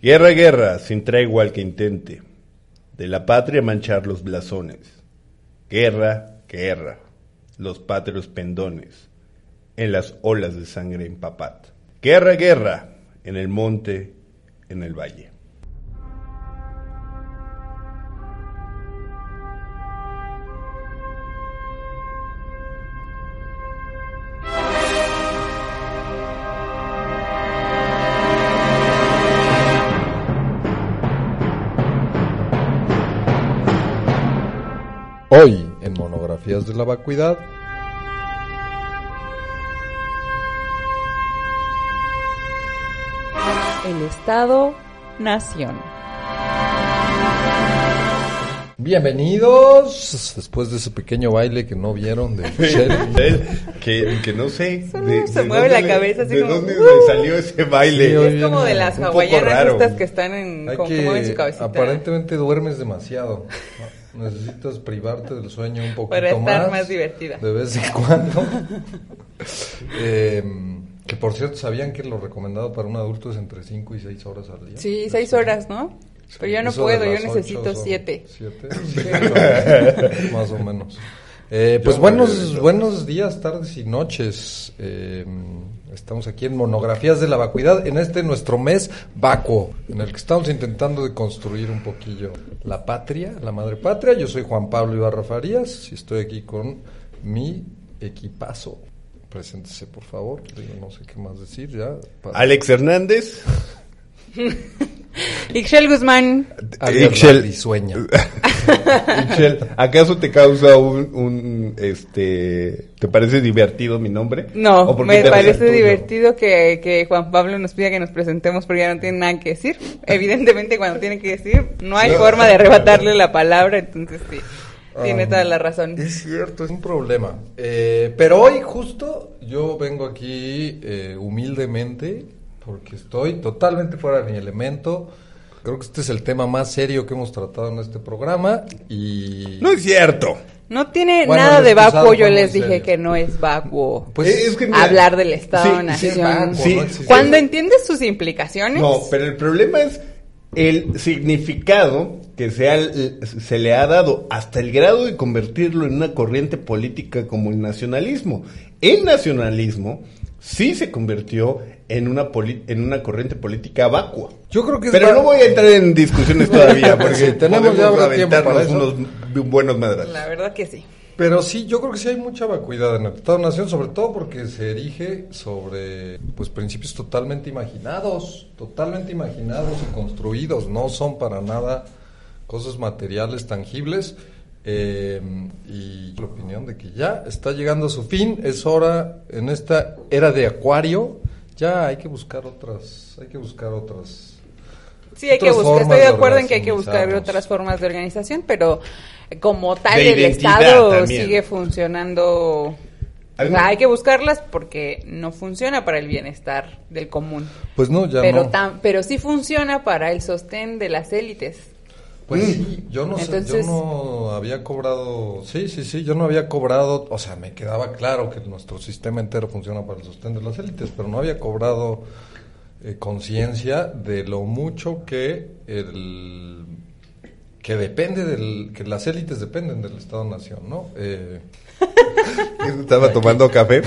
Guerra, guerra, sin tregua al que intente, de la patria manchar los blasones. Guerra, guerra, los patrios pendones, en las olas de sangre empapad. Guerra, guerra, en el monte, en el valle. De la Vacuidad, El Estado-Nación. bienvenidos. Después de ese pequeño baile que no vieron de Michelle. que, que no sé. Solo se mueve la cabeza así de como, dónde "Uh". salió ese baile? Sí, Es oye, como de las hawaianas estas que están en, Hay como que mueven su que, cabecita. aparentemente duermes demasiado. Necesitas privarte del sueño un poquito Para estar más. más divertida. De vez en cuando. Eh, que por cierto, ¿sabían que lo recomendado para un adulto es entre 5 y 6 horas al día? Sí, De seis sueño. horas, ¿no? Pero yo no puedo, yo necesito ocho son siete. ¿Siete? Sí, más o menos. Eh, pues Yo buenos, buenos días, tardes y noches. Eh, estamos aquí en Monografías de la Vacuidad, en este nuestro mes vacuo, en el que estamos intentando de construir un poquillo la patria, la madre patria. Yo soy Juan Pablo Ibarra Farías y estoy aquí con mi equipazo. Preséntese, por favor. Digo, no sé qué más decir ya. para- Alex Hernández. Ixchel Guzmán, Ixchel. risueña. Michelle, ¿acaso te causa un, un, este, te parece divertido mi nombre? no, ¿O por qué me parece divertido que, que Juan Pablo nos pida que nos presentemos porque ya no tiene nada que decir. Evidentemente cuando tiene que decir, no hay No. forma de arrebatarle la palabra, entonces sí, tiene Ah, toda la razón. Es cierto, es un problema. Eh, pero hoy justo yo vengo aquí eh, humildemente porque estoy totalmente fuera de mi elemento. Creo que este es el tema más serio que hemos tratado en este programa y... No es cierto. No tiene Bueno, nada de vacuo, yo les dije serio. que no es vacuo. Pues Eh, es que mira, hablar del sí, sí, Estado-Nación. vacuo, sí. Cuando entiendes sus implicaciones, No, pero el problema es el significado que se, ha- se le ha dado hasta el grado de convertirlo en una corriente política como el nacionalismo. El nacionalismo sí se convirtió en una, poli- en una corriente política vacua. Yo creo que es Pero va- no voy a entrar en discusiones todavía porque Sí, tenemos ya habrá tiempo para eso. unos buenos madrazos. la verdad que sí. Pero sí, yo creo que sí hay mucha vacuidad en el Estado-Nación, sobre todo porque se erige sobre pues principios totalmente imaginados, totalmente imaginados y construidos, no son para nada cosas materiales tangibles. eh, y la opinión de que ya está llegando a su fin, es hora en esta era de acuario, ya hay que buscar otras, hay que buscar otras Sí, hay que buscar, estoy de de acuerdo en que hay que buscar otras formas de organización, pero como tal el Estado también. sigue funcionando. O Algo- sea, hay que buscarlas porque no funciona para el bienestar del común. Pues no, ya pero, no. tam- pero sí funciona para el sostén de las élites. Pues sí, yo no sé, yo no había cobrado, sí, sí, sí, yo no había cobrado, o sea, me quedaba claro que nuestro sistema entero funciona para el sostén de las élites, pero no había cobrado eh, conciencia de lo mucho que el que depende del, que las élites dependen del Estado-Nación, ¿no? Eh, Estaba tomando café.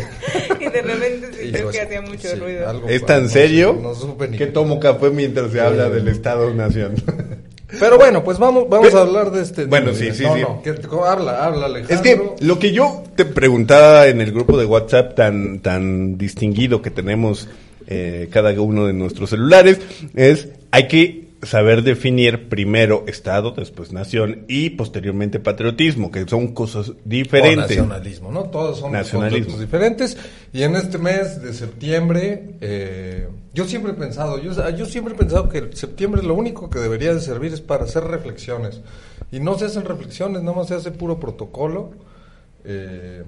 y de repente yo que es- hacía mucho sí, ruido. ¿Es tan no serio no supe ni que qué- tomo café mientras se Eh, habla del Estado-Nación? Pero bueno, pues vamos, vamos a hablar de este. Bueno, sí, sí, no, sí. no, que- habla, habla, Alejandro. Es que lo que yo te preguntaba en el grupo de WhatsApp tan, tan distinguido que tenemos eh, cada uno de nuestros celulares es, hay que saber definir primero Estado, después nación y posteriormente patriotismo, que son cosas O diferentes. nacionalismo, ¿no? Todos son Nacionalismo. conceptos diferentes. Y en este mes de septiembre, eh, yo siempre he pensado, yo, yo siempre he pensado que el septiembre lo único que debería de servir es para hacer reflexiones. Y no se hacen reflexiones, nada más se hace puro protocolo. Eh,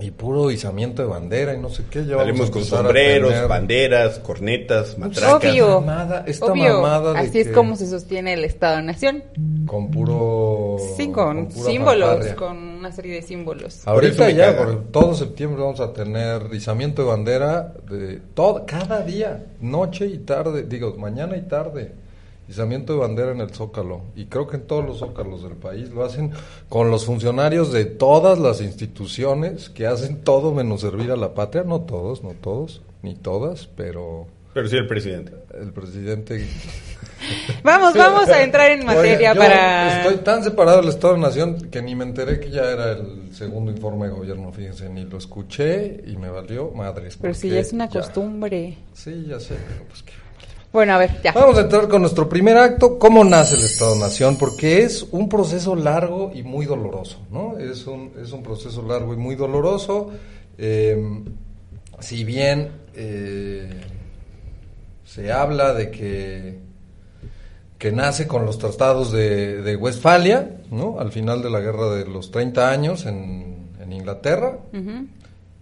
y puro izamiento de bandera y no sé qué. Ya Salimos con sombreros, banderas, cornetas, matracas. Obvio. mamada, esta Obvio. mamada de Así es que- como se sostiene el Estado-Nación. Con puro... Sí, con, símbolos, fanfarria. con una serie de símbolos. Ahorita ya, caga. por todo septiembre vamos a tener izamiento de bandera de todo, cada día, noche y tarde, digo, mañana y tarde. Izamiento de bandera en el Zócalo. Y creo que en todos los zócalos del país lo hacen con los funcionarios de todas las instituciones que hacen todo menos servir a la patria. No todos, no todos, ni todas, pero Pero sí el presidente. el presidente Vamos, vamos a entrar en materia para... Estoy tan separado del Estado de Nación que ni me enteré que ya era el segundo informe de gobierno, fíjense, ni lo escuché y me valió madres. Pero si ya es una ya- costumbre. Sí, ya sé, pero pues que... Bueno, a ver, ya. Vamos a entrar con nuestro primer acto, cómo nace el Estado de Nación, porque es un proceso largo y muy doloroso, ¿no? Es un, es un proceso largo y muy doloroso. eh, si bien eh, se habla de que, que nace con los tratados de, de Westfalia, ¿no? Al final de la guerra de los 30 años en, en Inglaterra, Ujú.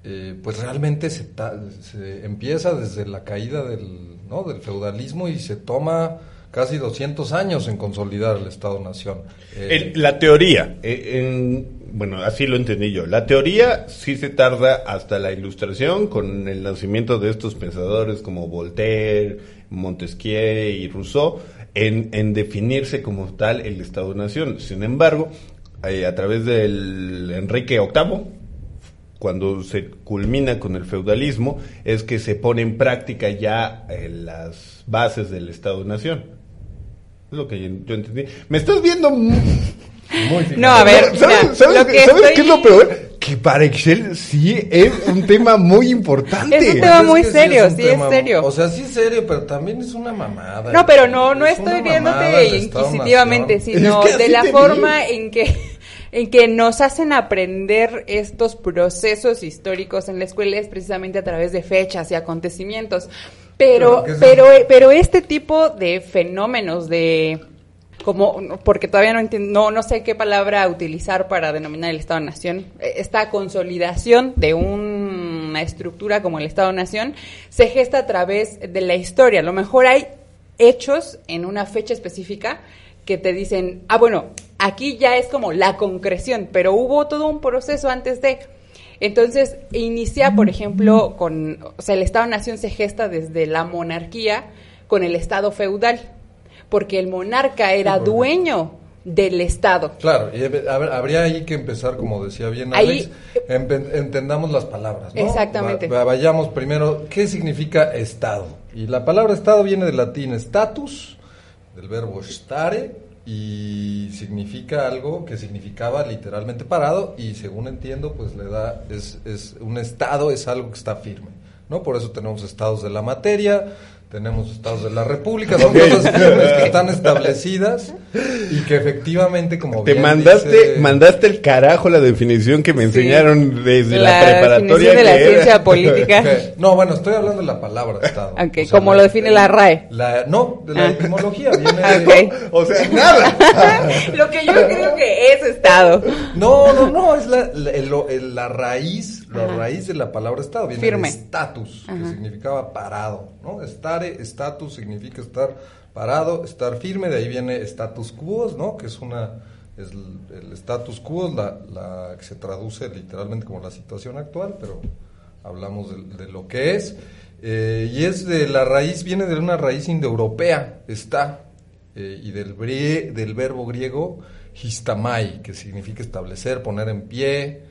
Eh, pues realmente se, ta- se empieza desde la caída del, ¿no? del feudalismo y se toma casi 200 años en consolidar el Estado-Nación. Eh, El- la teoría, eh, en- bueno, así lo entendí yo. La teoría sí se tarda hasta la ilustración con el nacimiento de estos pensadores como Voltaire, Montesquieu y Rousseau en, en definirse como tal el Estado-Nación. Sin embargo, eh, a través del Enrique VIII, cuando se culmina con el feudalismo, es que se pone en práctica ya eh, las bases del Estado-Nación. Es lo que yo, entendí. ¿Me estás viendo? mu- muy. No, a ver, ¿Sabes, mira, sabes- lo que sabes estoy- qué es lo peor? Que para Excel sí es un tema muy importante. Es un tema muy que serio, sí es serio. O sea, sí es serio, pero también es una mamada. No, pero no, no Es estoy viéndote inquisitivamente, sino Es que de la forma vi. en que, en que nos hacen aprender estos procesos históricos en la escuela es precisamente a través de fechas y acontecimientos. Pero, Pero pero este tipo de fenómenos de como porque todavía no entiendo, no, no sé qué palabra utilizar para denominar el Estado-Nación, eh, esta consolidación de una estructura como el Estado-Nación se gesta a través de la historia. A lo mejor hay hechos en una fecha específica que te dicen, ah, bueno, aquí ya es como la concreción, pero hubo todo un proceso antes de... Entonces, inicia, por ejemplo, con, o sea, el Estado-Nación se gesta desde la monarquía con el Estado feudal, porque el monarca era dueño del Estado. Claro, y ver, habría ahí que empezar, como decía bien Alex, entendamos las palabras, ¿no? Exactamente. Va- vayamos primero, ¿qué significa Estado? Y la palabra Estado viene del latín status, del verbo stare, y significa algo que significaba literalmente parado, y según entiendo, pues le da, es, es un Estado es algo que está firme, ¿no? Por eso tenemos estados de la materia, tenemos estados de la república, son cosas firmes que están establecidas y que efectivamente, como Te bien mandaste, dice- mandaste el carajo la definición que me Sí. enseñaron desde la, La preparatoria. de la era. ciencia política. No, bueno, estoy hablando de la palabra Estado. Ok, como lo define la RAE. la- no, de la Ah. etimología. Viene de- Ok. O sea, nada. Lo que yo creo que es Estado. No, no, no, es la, la, el- el- la raíz, la raíz de la palabra Estado. Viene Firme. de status, que significaba parado, ¿no? Estare, status significa estar parado, estar firme, de ahí viene status quo, ¿no? Que es una, es el, el status quo, la, la que se traduce literalmente como la situación actual, pero hablamos de, de lo que es. Eh, y es de la raíz, viene de una raíz indoeuropea, está, eh, y del, brie- del verbo griego histamai, que significa establecer, poner en pie,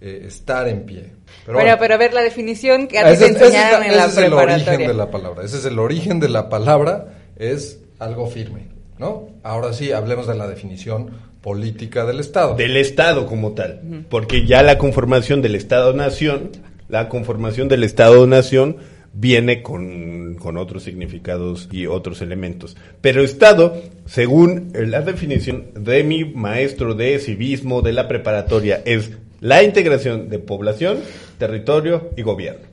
eh, estar en pie. Pero, bueno, pero a ver, la definición que a ti ese, te ese enseñaron la- en la ese es el origen de la palabra. Ese es el origen de la palabra, es algo firme, ¿no? Ahora sí, hablemos de la definición política del Estado. Del Estado como tal. Porque ya la conformación del Estado-Nación, la conformación del Estado-Nación viene con, con otros significados y otros elementos. Pero Estado, según la definición de mi maestro de civismo de la preparatoria, es la integración de población, territorio y gobierno.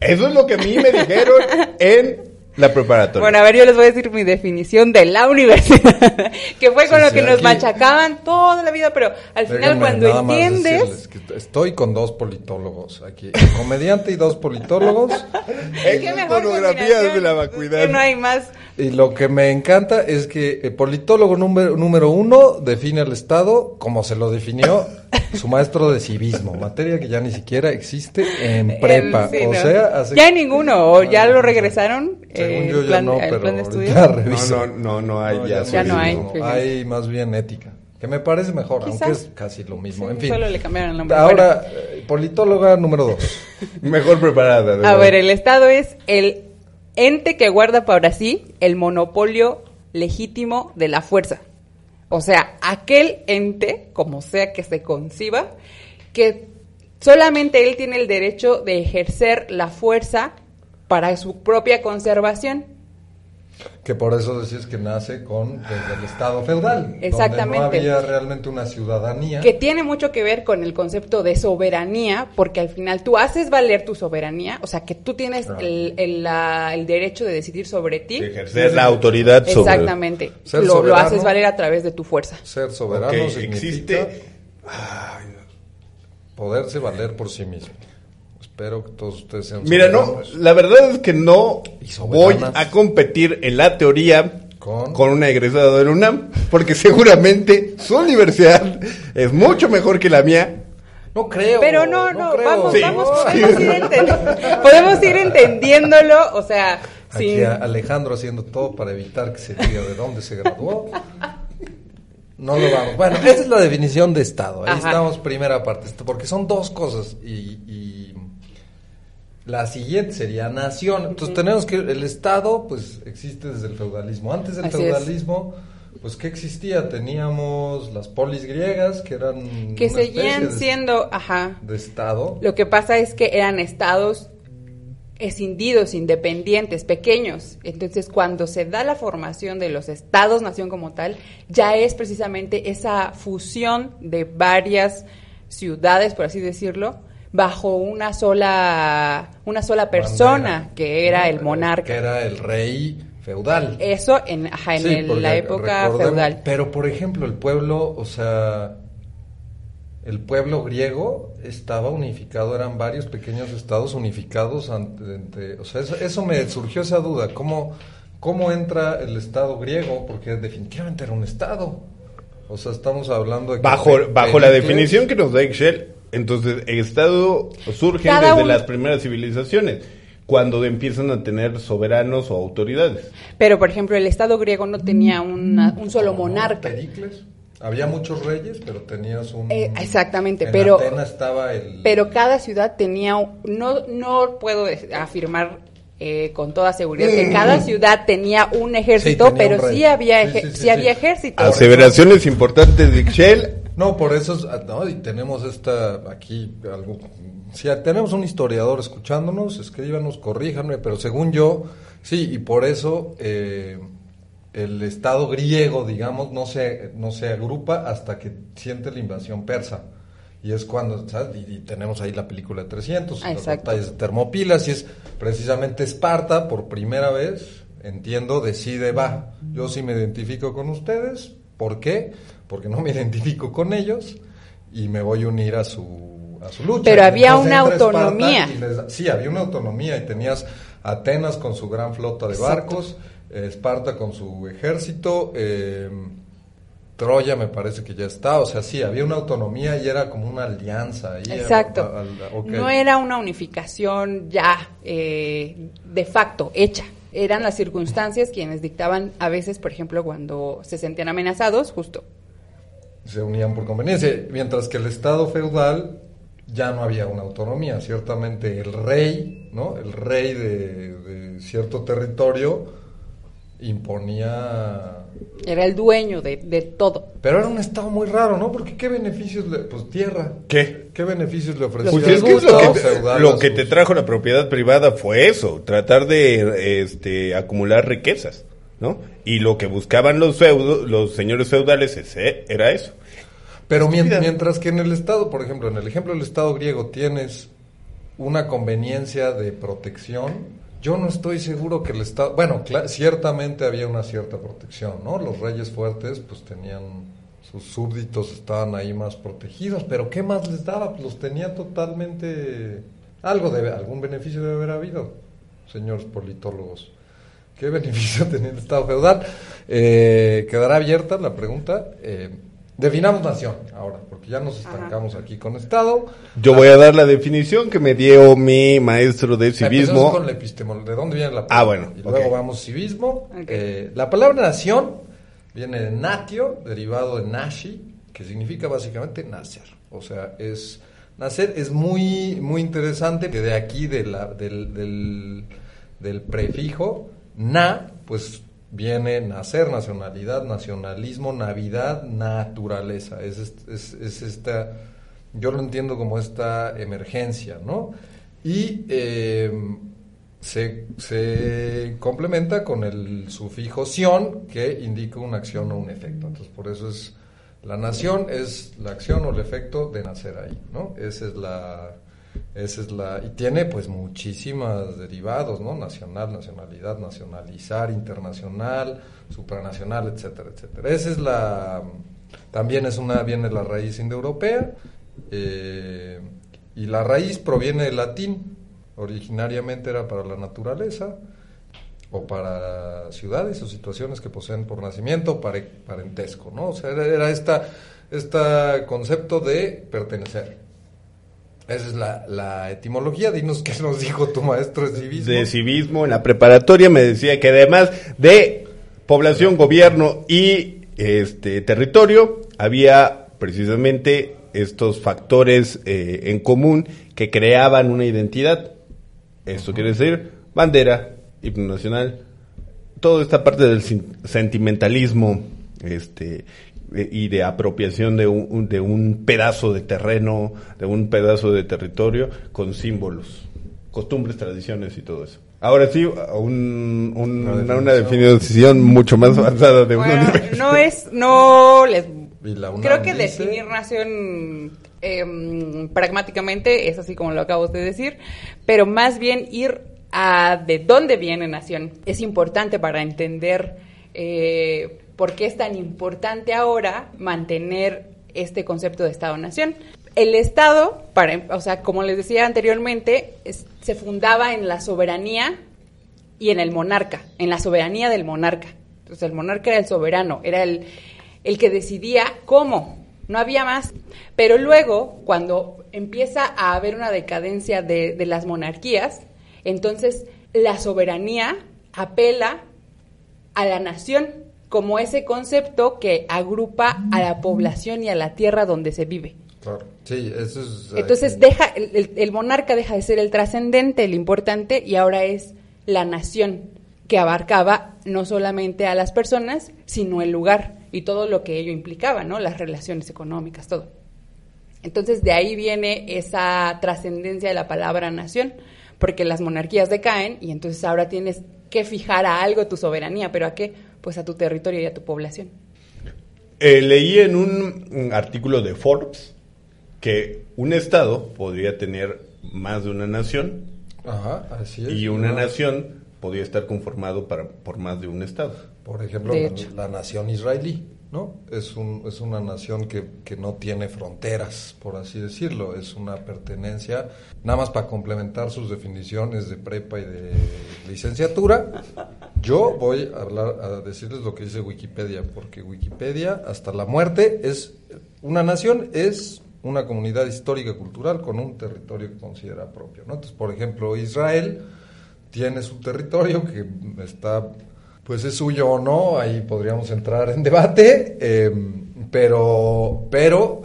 Eso es lo que a mí me dijeron en La preparatoria. Bueno, a ver, yo les voy a decir mi definición de la universidad, que fue con Sí, lo sí, que nos aquí- machacaban toda la vida, pero al final cuando entiendes... que estoy con dos politólogos aquí, comediante y dos politólogos. Monografías combinación, de la vacuidad. que no hay más. Y lo que me encanta es que el politólogo número, número uno define al Estado como se lo definió su maestro de civismo, materia que ya ni siquiera existe en prepa. El- sí, o no. sea, hace- Ya hay ninguno, o ya lo regresaron. Según yo el ya plan, no, pero plan de estudio. reviso. No, no, no, no hay ya Ya no hay. Hay más bien ética, que me parece mejor, Quizás. aunque es casi lo mismo. Sí, en fin. Solo le cambiaron el nombre. Ahora, eh, politóloga número dos. Mejor preparada. a verdad. ver, el Estado es el ente que guarda para sí el monopolio legítimo de la fuerza. O sea, aquel ente, como sea que se conciba, que solamente él tiene el derecho de ejercer la fuerza para su propia conservación. Que por eso decías que nace con desde el Estado feudal. Exactamente. Donde no había realmente una ciudadanía. Que tiene mucho que ver con el concepto de soberanía, porque al final tú haces valer tu soberanía, o sea, que tú tienes Claro. el, el- la- el derecho de decidir sobre ti. De ejercer la autoridad sobre. Exactamente. Ser Lo, lo soberano. haces valer a través de tu fuerza. Ser soberano Ok, significa existe. poderse valer por sí mismo. Espero que todos ustedes sean Mira, no, la verdad es que no voy a competir en la teoría ¿Con? con, una egresada del UNAM, porque seguramente su universidad es mucho mejor que la mía. No creo. Pero no, no, creo. vamos, Sí. vamos, podemos ir, enten- podemos ir entendiéndolo, o sea, Aquí sin... a Alejandro haciendo todo para evitar que se diga de dónde se graduó. No lo vamos. Bueno, esa es la definición de Estado. Ahí Ajá. estamos, primera parte. Porque son dos cosas. Y, y la siguiente sería nación. Entonces tenemos que el Estado, pues existe desde el feudalismo. Antes del Así es. feudalismo, pues ¿qué existía? Teníamos las polis griegas, que eran que seguían de- siendo, ajá, de Estado. Lo que pasa es que eran estados escindidos, independientes, pequeños. Entonces, cuando se da la formación de los estados-nación como tal, ya es precisamente esa fusión de varias ciudades, por así decirlo, bajo una sola, una sola persona, Bandera. que era el Que monarca. era el rey feudal. Eso en, ajá, en Sí, el- porque la época feudal. Pero, por ejemplo, el pueblo, o sea, el pueblo griego estaba unificado, eran varios pequeños estados unificados ante, ante- o sea, eso, eso me surgió esa duda, ¿cómo, ¿cómo entra el estado griego? Porque definitivamente era un estado. O sea, estamos hablando de... que Bajo, bajo la definición que nos da Excel, entonces el Estado surge Cada desde un- las primeras civilizaciones, cuando empiezan a tener soberanos o autoridades. Pero, por ejemplo, el estado griego no tenía una- un solo ¿no? monarca. Pericles. Había muchos reyes, pero tenías un... Eh, exactamente, en pero- Atenas estaba el... Pero cada ciudad tenía, no, no puedo afirmar eh, con toda seguridad que cada ciudad tenía un ejército, Sí, tenía pero un sí había, Sí, eje- sí, sí sí, había ejército. Aseveraciones importantes de Excel. No, por eso, es- ah, no, y tenemos esta, aquí, algo, si tenemos un historiador escuchándonos, escríbanos, corríjanme, pero según yo, sí, y por eso eh, el Estado griego, digamos, no se, no se agrupa hasta que siente la invasión persa. Y es cuando, ¿sabes? Y, y tenemos ahí la película de 300, Ah, las batallas de Termopilas, y es precisamente Esparta, por primera vez, entiendo, decide, va, yo sí me identifico con ustedes, ¿por qué? Porque no me identifico con ellos y me voy a unir a su, a su lucha. Pero Y había una autonomía. y les sí, había una autonomía y tenías Atenas con su gran flota de Exacto. barcos, Esparta con su ejército, eh, Troya me parece que ya está, o sea, sí, había una autonomía y era como una alianza. Ahí, Exacto. al- al- ok. No era una unificación ya eh, de facto hecha. Eran las circunstancias quienes dictaban a veces, por ejemplo, cuando se sentían amenazados, justo. Se unían por conveniencia, mientras que el Estado feudal ya no había una autonomía, ciertamente el rey, ¿no? El rey de, de cierto territorio imponía... Era el dueño de, de todo. Pero era un Estado muy raro, ¿no? Porque ¿qué beneficios le... Pues tierra. ¿Qué? ¿Qué beneficios le ofrecía Pues el es que es lo Estado que, feudal lo que sus- te trajo la propiedad privada fue eso, tratar de este, acumular riquezas, ¿no? Y lo que buscaban los feudos, los señores feudales ese, era eso. Pero mien- Estúpida. mientras que en el Estado, por ejemplo, en el ejemplo del Estado griego tienes una conveniencia de protección, Yo no estoy seguro que el Estado, bueno, ciertamente había una cierta protección, ¿no? Los reyes fuertes pues tenían, sus súbditos estaban ahí más protegidos, pero ¿qué más les daba? Pues los tenía totalmente, algo de, algún beneficio debe haber habido, señores politólogos. ¿Qué beneficio tenía el Estado feudal? Eh, quedará abierta la pregunta. Eh, Definamos nación ahora, porque ya nos estancamos aquí con Estado. Yo voy a dar la definición que me dio mi maestro de civismo. con la epistemología. ¿De dónde viene la palabra? Ah, bueno. Y luego vamos civismo. Eh, la palabra nación viene de natio, derivado de nashi, que significa básicamente nacer. O sea, es nacer es muy muy interesante que de aquí de la, del, del, del prefijo na, pues viene nacer, nacionalidad, nacionalismo, navidad, naturaleza. Es, es, esta, yo lo entiendo como esta emergencia, ¿no? Y em, se, complementa con el sufijo sion, que indica una acción o un efecto. Entonces, por eso es, la nación es la acción o el efecto de nacer ahí, ¿no? Esa es la esa es la y tiene pues muchísimas derivados, ¿no? Nacional, nacionalidad, nacionalizar, internacional, supranacional, etcétera, etcétera. Esa es la también es una viene la raíz indoeuropea eh, y la raíz proviene del latín. Originariamente era para la naturaleza o para ciudades o situaciones que poseen por nacimiento o parentesco, ¿no? O sea, era, era esta este concepto de pertenecer. Esa es la, etimología. Dinos qué nos dijo tu maestro de civismo. De civismo en la preparatoria me decía que además de población, gobierno y este territorio, había precisamente estos factores eh, en común que creaban una identidad. Esto quiere decir bandera, himno nacional, toda esta parte del sentimentalismo este, y de apropiación de un, de un pedazo de terreno, de un pedazo de territorio con símbolos, costumbres, tradiciones y todo eso. Ahora sí, un, una, definición. mucho más avanzada de bueno, No es, no les... Creo que definir nación em, pragmáticamente es así como lo acabo de decir, pero más bien ir a de dónde viene nación es importante para entender eh, por qué es tan importante ahora mantener este concepto de Estado-Nación. El Estado, para, o sea, como les decía anteriormente, se fundaba en la soberanía y en el monarca, en la soberanía del monarca. Entonces el monarca era el soberano, era el, el que decidía cómo, no había más. Pero luego, cuando empieza a haber una decadencia de, de las monarquías, entonces la soberanía apela a la nación como ese concepto que agrupa a la población y a la tierra donde se vive. Claro. Sí, eso es. Entonces deja, el, monarca deja de ser el trascendente, el importante, y ahora es la nación que abarcaba no solamente a las personas, sino el lugar y todo lo que ello implicaba, ¿no? Las relaciones económicas, todo. Entonces de ahí viene esa trascendencia de la palabra nación, porque las monarquías decaen y entonces ahora tienes que fijar a algo tu soberanía, pero ¿a qué? Pues a tu territorio y a tu población. Eh, leí en un, artículo de Forbes que un estado podría tener más de una nación Ajá, así es, y una nación podría estar conformado para, por más de un estado. Por ejemplo, la, nación israelí, ¿no? Es, un, es una nación que, que, no tiene fronteras, por así decirlo. Es una pertenencia, nada más para complementar sus definiciones de prepa y de licenciatura. Yo voy a, hablar, a decirles lo que dice Wikipedia, porque Wikipedia, hasta la muerte, es una nación es una comunidad histórica cultural con un territorio que considera propio. Entonces, por ejemplo, Israel tiene su territorio que está, pues es suyo o no, ahí podríamos entrar en debate, eh, pero, pero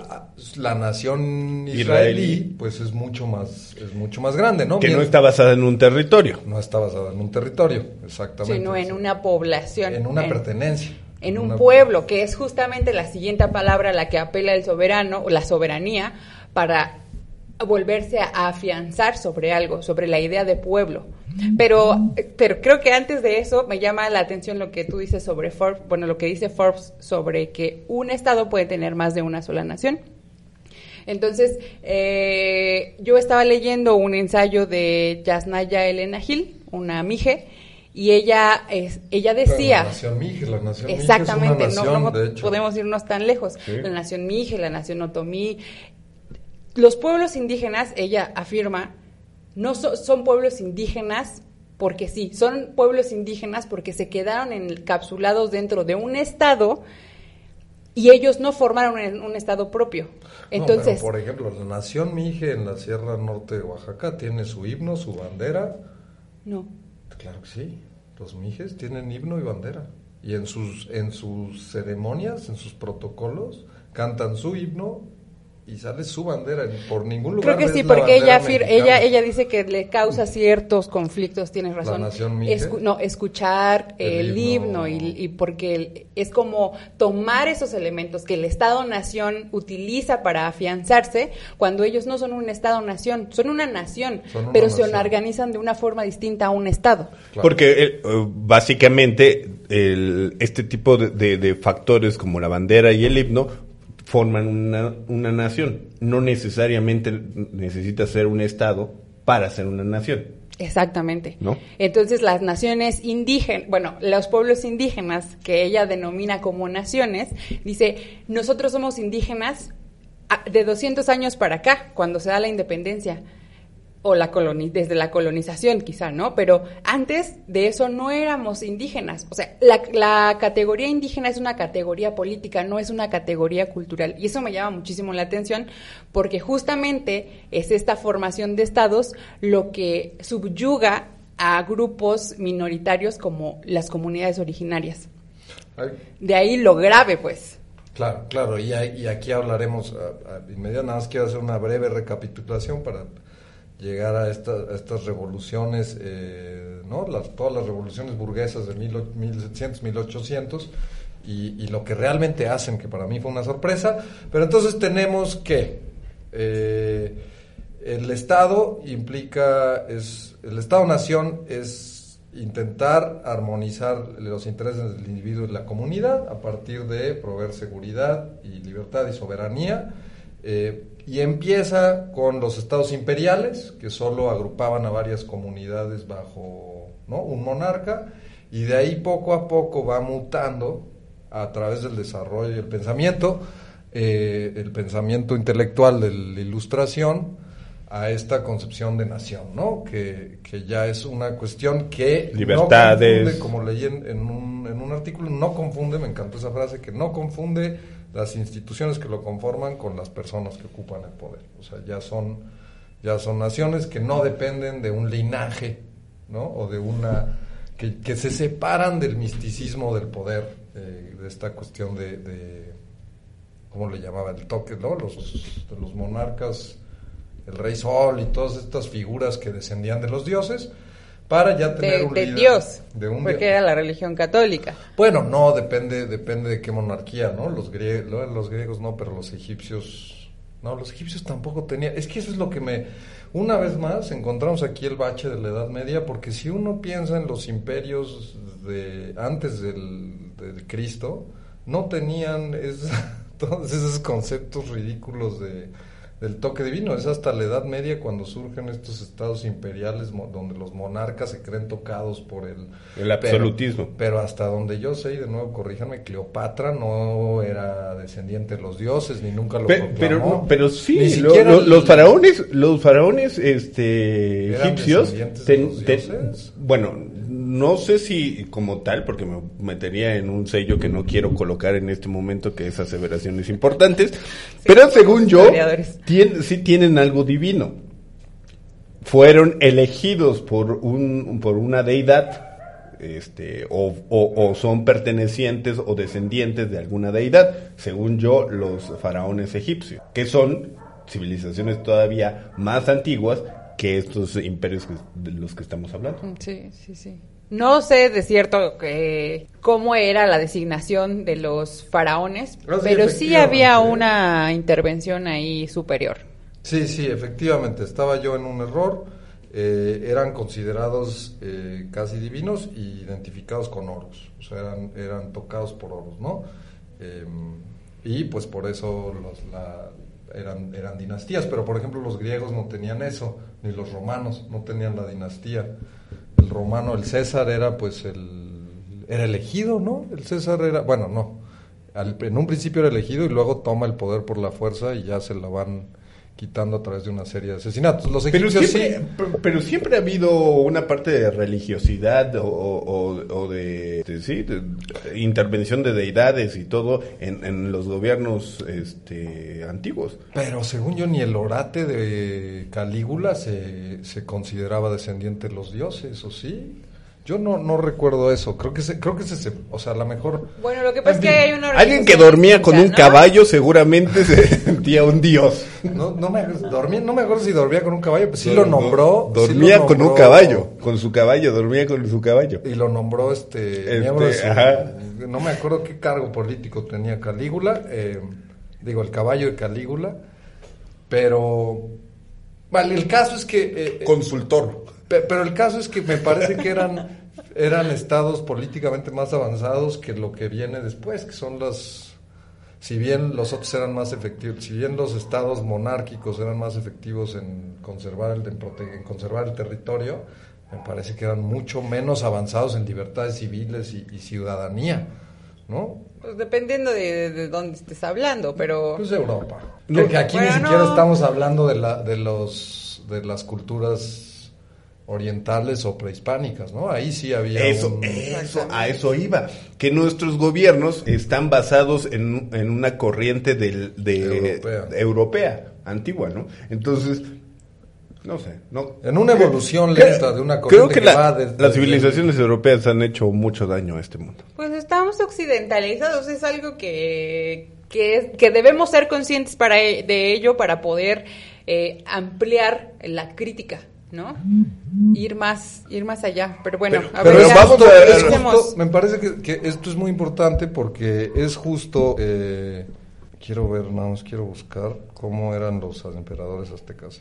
la nación israelí, pues es mucho más es mucho más grande, ¿no? Que no está basada en un territorio. No está basada en un territorio, exactamente. Sino en una población. En una pertenencia. En un pueblo, que es justamente la siguiente palabra a la que apela el soberano, o la soberanía, para volverse a afianzar sobre algo, sobre la idea de pueblo. Pero, pero creo que antes de eso me llama la atención lo que tú dices sobre Forbes, bueno, lo que dice Forbes sobre que un estado puede tener más de una sola nación. Entonces, eh, yo estaba leyendo un ensayo de Yasnaya Elena Gil, una mije, y ella es, ella decía la nación Mije, la nación Mije exactamente es una nación, no, podemos irnos tan lejos Sí. la nación mije la nación otomí los pueblos indígenas ella afirma no so- son pueblos indígenas porque sí son pueblos indígenas porque se quedaron encapsulados dentro de un estado y ellos no formaron un, un estado propio No, entonces pero, por ejemplo, la nación Mije en la Sierra Norte de Oaxaca tiene su himno, su bandera. no Claro que sí. Los Mijes tienen himno y bandera. Y en sus, en sus ceremonias, en sus protocolos, cantan su himno y sale su bandera. Por ningún lugar. Creo que sí, la porque ella, mexicana. ella, ella dice que le causa ciertos conflictos, tienes razón. nación mije. Escu- no, escuchar El el, himno. himno, y, y porque es como tomar esos elementos que el Estado-nación utiliza para afianzarse cuando ellos no son un Estado-nación, son una nación, Son una pero se nación. organizan de una forma distinta a un Estado. Claro. Porque eh, eh, básicamente el- este tipo de, de- de factores como la bandera y el himno forman una, una nación. No necesariamente necesita ser un estado para ser una nación. Exactamente. ¿No? Entonces las naciones indígenas, bueno, los pueblos indígenas que ella denomina como naciones, dice, nosotros somos indígenas de 200 años para acá, cuando se da la independencia, o la coloni desde la colonización quizá, ¿no? Pero antes de eso no éramos indígenas. O sea, la, la categoría indígena es una categoría política, no es una categoría cultural. Y eso me llama muchísimo la atención porque justamente es esta formación de estados lo que subyuga a grupos minoritarios como las comunidades originarias. Ay, De ahí lo grave, pues. Claro, claro, y, y aquí hablaremos a- a- inmediatamente, nada más quiero hacer una breve recapitulación para llegar a, esta- a estas revoluciones, eh, ¿no? Todas las revoluciones burguesas de mil, o- 1700, 1800 y, y lo que realmente hacen, que para mí fue una sorpresa, pero entonces tenemos que eh, el Estado implica, es el Estado-nación es intentar armonizar los intereses del individuo y la comunidad a partir de proveer seguridad y libertad y soberanía. eh, y empieza con los estados imperiales, que solo agrupaban a varias comunidades bajo ¿no? un monarca, y de ahí poco a poco va mutando a través del desarrollo y el pensamiento, eh, el pensamiento intelectual de la ilustración, a esta concepción de nación, ¿no? Que, que ya es una cuestión que Libertades. no confunde, como leí en, en un, en un artículo, no confunde, me encantó esa frase, que no confunde las instituciones que lo conforman con las personas que ocupan el poder. O sea, ya son, ya son naciones que no dependen de un linaje, ¿no? O de una... que, que se separan del misticismo del poder, eh, de esta cuestión de, de ¿cómo le llamaba? El toque, ¿no? Los, los monarcas, el rey sol y todas estas figuras que descendían de los dioses, para ya tener De, un de líder, Dios, de un porque dios. era la religión católica. Bueno, no, depende, depende de qué monarquía, ¿no? Los, grie- lo- los griegos no, pero los egipcios, no, los egipcios tampoco tenían, es que eso es lo que me, una vez más, encontramos aquí el bache de la Edad Media, porque si uno piensa en los imperios de antes del, del Cristo, no tenían es- todos esos conceptos ridículos de, del toque divino. Es hasta la Edad Media cuando surgen estos estados imperiales donde los monarcas se creen tocados por el... El absolutismo. Pero, pero hasta donde yo sé, y de nuevo corríjanme, Cleopatra no era descendiente de los dioses, ni nunca lo Pe- Pero, proclamó. pero sí, Ni lo- siquiera lo- el- los faraones, los faraones este, ¿Eran egipcios, ten- ten- bueno, no sé si como tal, porque me metería en un sello que no quiero colocar en este momento, que es aseveraciones importantes, pero según yo, sí tienen algo divino. Fueron elegidos por un por una deidad este, o, o- o son pertenecientes o descendientes de alguna deidad, según yo, los faraones egipcios, que son civilizaciones todavía más antiguas que estos imperios de los que estamos hablando. Sí, sí, sí. No sé de cierto que cómo era la designación de los faraones, Ah, sí, pero sí había una intervención ahí superior. Sí, sí, efectivamente, estaba yo en un error. eh, eran considerados eh, casi divinos y identificados con oros, o sea, eran, eran tocados por oros, ¿no? Eh, y pues por eso los, la- eran, eran dinastías, pero por ejemplo los griegos no tenían eso, ni los romanos no tenían la dinastía. El romano, el César era pues el era elegido, ¿no? El César era, bueno, no. Al- en un principio era elegido y luego toma el poder por la fuerza y ya se la van quitando a través de una serie de asesinatos. Los Pero siempre, sí. pero, pero siempre ha habido una parte de religiosidad o, o- o de, de- sí, de intervención de deidades y todo en, en los gobiernos este, antiguos. Pero según yo, ni el orate de Calígula se, se consideraba descendiente de los dioses, ¿o sí? Yo no, no recuerdo eso. Creo que se, creo que se, se- o sea, a lo mejor. Bueno, lo que pasa es que hay una Alguien que dormía con un caballo seguramente se sentía un dios. No, no me, dormía, no me acuerdo si dormía con un caballo, pues sí No, lo nombró. no, sí dormía lo con un nombró- caballo, con su caballo, dormía con su caballo. Y lo nombró este, Este, su- ajá. no me acuerdo qué cargo político tenía Calígula, eh, digo el caballo de Calígula, pero vale, el caso es que eh, eh, Consultor. Pe- pero el caso es que me parece que eran eran estados políticamente más avanzados que lo que viene después, que son las si bien los otros eran más efectivos, si bien los estados monárquicos eran más efectivos en conservar el, en prote- en conservar el territorio, me parece que eran mucho menos avanzados en libertades civiles y, y ciudadanía, ¿no? Pues dependiendo de, de dónde estés hablando, pero... Pues Europa. Porque aquí bueno, ni siquiera no. estamos hablando de la, de los de las culturas orientales o prehispánicas, ¿no? Ahí sí había Eso, un- eso, a eso iba. Que nuestros gobiernos están basados en, en una corriente del, de, Europea. europea, antigua, ¿no? Entonces, no sé, no. En una evolución Creo- lenta de una Creo corriente que, que la- va desde- las civilizaciones europeas han hecho mucho daño a este mundo. Pues estamos occidentalizados, es algo que, que, es- que debemos ser conscientes para, e- de ello para poder eh, ampliar la crítica, ¿no? Ir más, ir más allá. Pero bueno, Pero- a Pero ver, a- es avancemos. justo- me parece que, que esto es muy importante porque es justo, eh, quiero ver, nada más quiero buscar cómo eran los emperadores aztecas.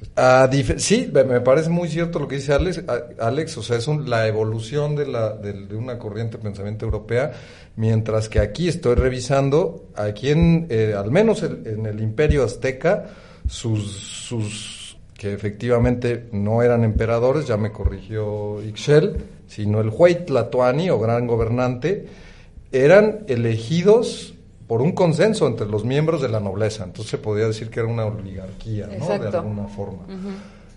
Sí, me parece muy cierto lo que dice Alex, Alex o sea, es un- la evolución de, la, de, de una corriente de pensamiento europea, mientras que aquí estoy revisando, aquí en, eh, al menos el- en el imperio azteca, sus... sus que efectivamente no eran emperadores, ya me corrigió Ixchel, sino el Huey Tlatoani o gran gobernante, eran elegidos por un consenso entre los miembros de la nobleza. Entonces se podía decir que era una oligarquía, ¿no? De alguna forma.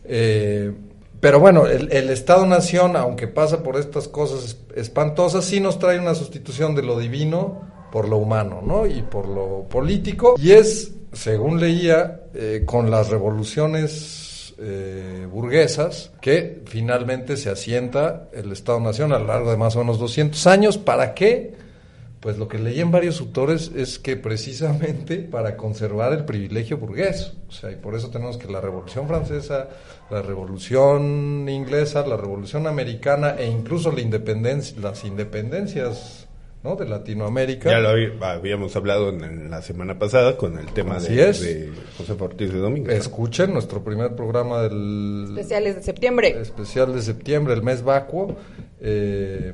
Eh, pero bueno, el, el Estado-Nación, aunque pasa por estas cosas es- espantosas, sí nos trae una sustitución de lo divino por lo humano, ¿no? Y por lo político. Y es, según leía, eh, con las revoluciones eh, burguesas que finalmente se asienta el Estado-Nación a lo largo de más o menos 200 años. ¿Para qué? Pues lo que leí en varios autores es que precisamente para conservar el privilegio burgués, o sea, y por eso tenemos que la Revolución Francesa, la Revolución Inglesa, la Revolución Americana e incluso la independencia, las independencias ¿no? de Latinoamérica. Ya lo habí- habíamos hablado en, en la semana pasada con el tema Así de, es. de José Ortiz de Domínguez. Escuchen nuestro primer programa del Especiales de septiembre. especial de septiembre, el mes vacuo, eh,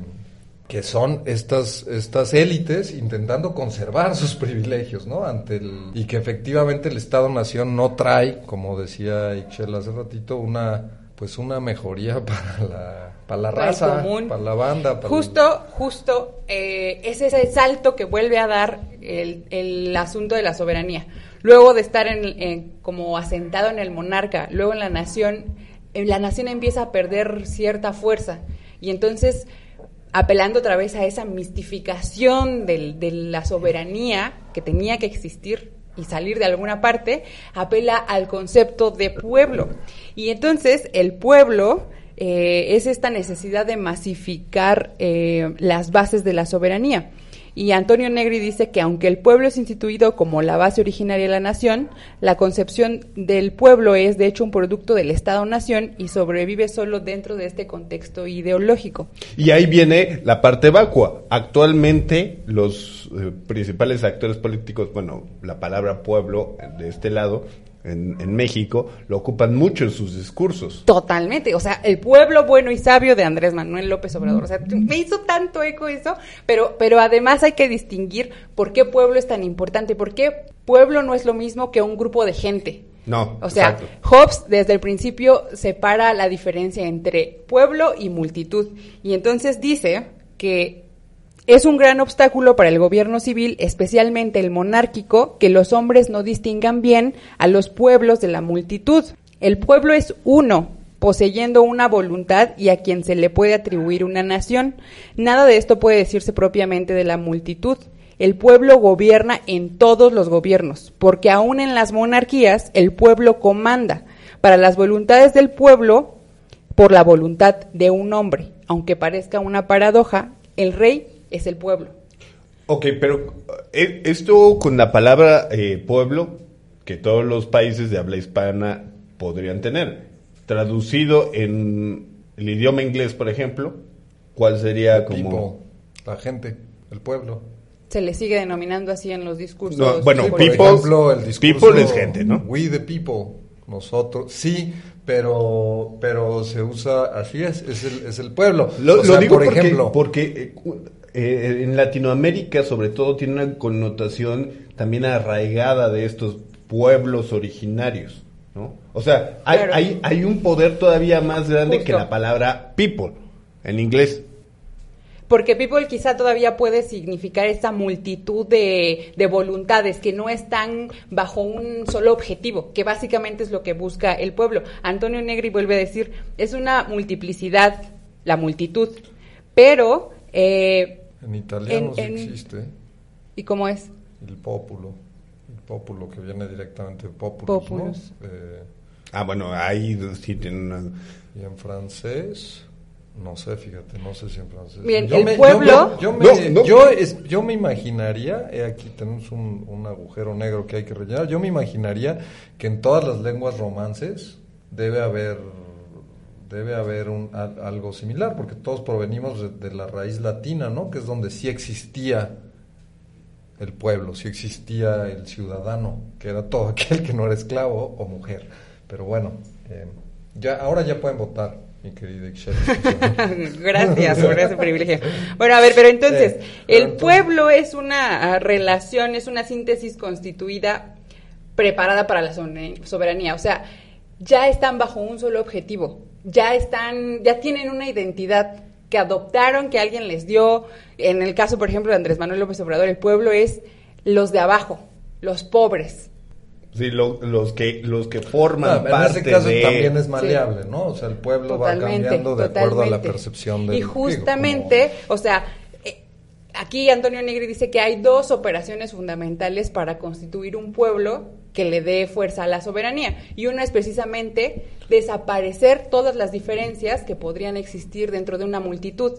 que son estas, estas élites intentando conservar sus privilegios, ¿no? Ante el, y que efectivamente el Estado-Nación no trae, como decía Ixchel hace ratito, una pues una mejoría para la, para la Para raza, para la banda. para Justo, justo, eh, es ese salto que vuelve a dar el, el asunto de la soberanía. Luego de estar en, en- como asentado en el monarca, luego en la nación, eh, la nación empieza a perder cierta fuerza. Y entonces, apelando otra vez a esa mistificación del- de la soberanía que tenía que existir y salir de alguna parte, apela al concepto de pueblo. Y entonces el pueblo eh, es esta necesidad de masificar eh, las bases de la soberanía. Y Antonio Negri dice que aunque el pueblo es instituido como la base originaria de la nación, la concepción del pueblo es de hecho un producto del Estado-nación y sobrevive solo dentro de este contexto ideológico. Y ahí viene la parte vacua. Actualmente los eh, principales actores políticos, bueno, la palabra pueblo de este lado, en, en México, lo ocupan mucho en sus discursos. Totalmente, o sea, el pueblo bueno y sabio de Andrés Manuel López Obrador. O sea, me hizo tanto eco eso, pero, pero además hay que distinguir por qué pueblo es tan importante, por qué pueblo no es lo mismo que un grupo de gente. No, O sea, exacto. Hobbes desde el principio separa la diferencia entre pueblo y multitud. Y entonces dice que es un gran obstáculo para el gobierno civil, especialmente el monárquico, que los hombres no distingan bien a los pueblos de la multitud. El pueblo es uno, poseyendo una voluntad y a quien se le puede atribuir una nación. Nada de esto puede decirse propiamente de la multitud. El pueblo gobierna en todos los gobiernos, porque aún en las monarquías el pueblo comanda. Para las voluntades del pueblo, por la voluntad de un hombre. Aunque parezca una paradoja, el rey es el pueblo. Ok, pero eh, esto con la palabra eh, pueblo, que todos los países de habla hispana podrían tener, traducido en el idioma inglés, por ejemplo, ¿cuál sería como... People, la gente, el pueblo. Se le sigue denominando así en los discursos. No, bueno, Sí, por people- ejemplo, el discurso people es gente, ¿no? We the people, nosotros, sí, pero pero se usa así es, es el, es el pueblo. Lo, O lo sea, digo por porque, ejemplo, porque eh, en Latinoamérica, sobre todo, tiene una connotación también arraigada de estos pueblos originarios, ¿no? O sea, hay, Claro. hay, hay un poder todavía más grande que la palabra people en inglés. Porque people quizá todavía puede significar esa multitud de, de voluntades que no están bajo un solo objetivo, que básicamente es lo que busca el pueblo. Antonio Negri vuelve a decir, es una multiplicidad, la multitud, pero, eh, en italiano en- sí en- existe ¿y cómo es? el populo, el populo que viene directamente de populus, Populus. ¿no? Eh, Ah, bueno, ahí sí tienen una... y en francés no sé, fíjate, no sé si en francés. Bien, Yo el me- yo pueblo- me- Yo me, No, no. yo es- yo me imaginaría, he aquí tenemos un, un agujero negro que hay que rellenar. Yo me imaginaría que en todas las lenguas romances debe haber debe haber un, al- algo similar, porque todos provenimos de, de la raíz latina, ¿no? Que es donde sí existía el pueblo, sí existía el ciudadano, que era todo aquel que no era esclavo o mujer. Pero bueno, eh, ya ahora ya pueden votar, mi querida. Gracias por ese privilegio. Bueno, a ver, pero entonces, pero el entonces- pueblo es una ah, relación, es una síntesis constituida preparada para la soberanía. O sea, ya están bajo un solo objetivo, ya están, ya tienen una identidad que adoptaron, que alguien les dio. En el caso, por ejemplo, de Andrés Manuel López Obrador, el pueblo es los de abajo, los pobres. Sí, lo- los que los que forman en parte ese caso de... también es maleable, ¿no? O sea, el pueblo va cambiando de acuerdo a la percepción del Y digo, justamente, o sea, eh, aquí Antonio Negri dice que hay dos operaciones fundamentales para constituir un pueblo que le dé fuerza a la soberanía. Y una es precisamente desaparecer todas las diferencias que podrían existir dentro de una multitud.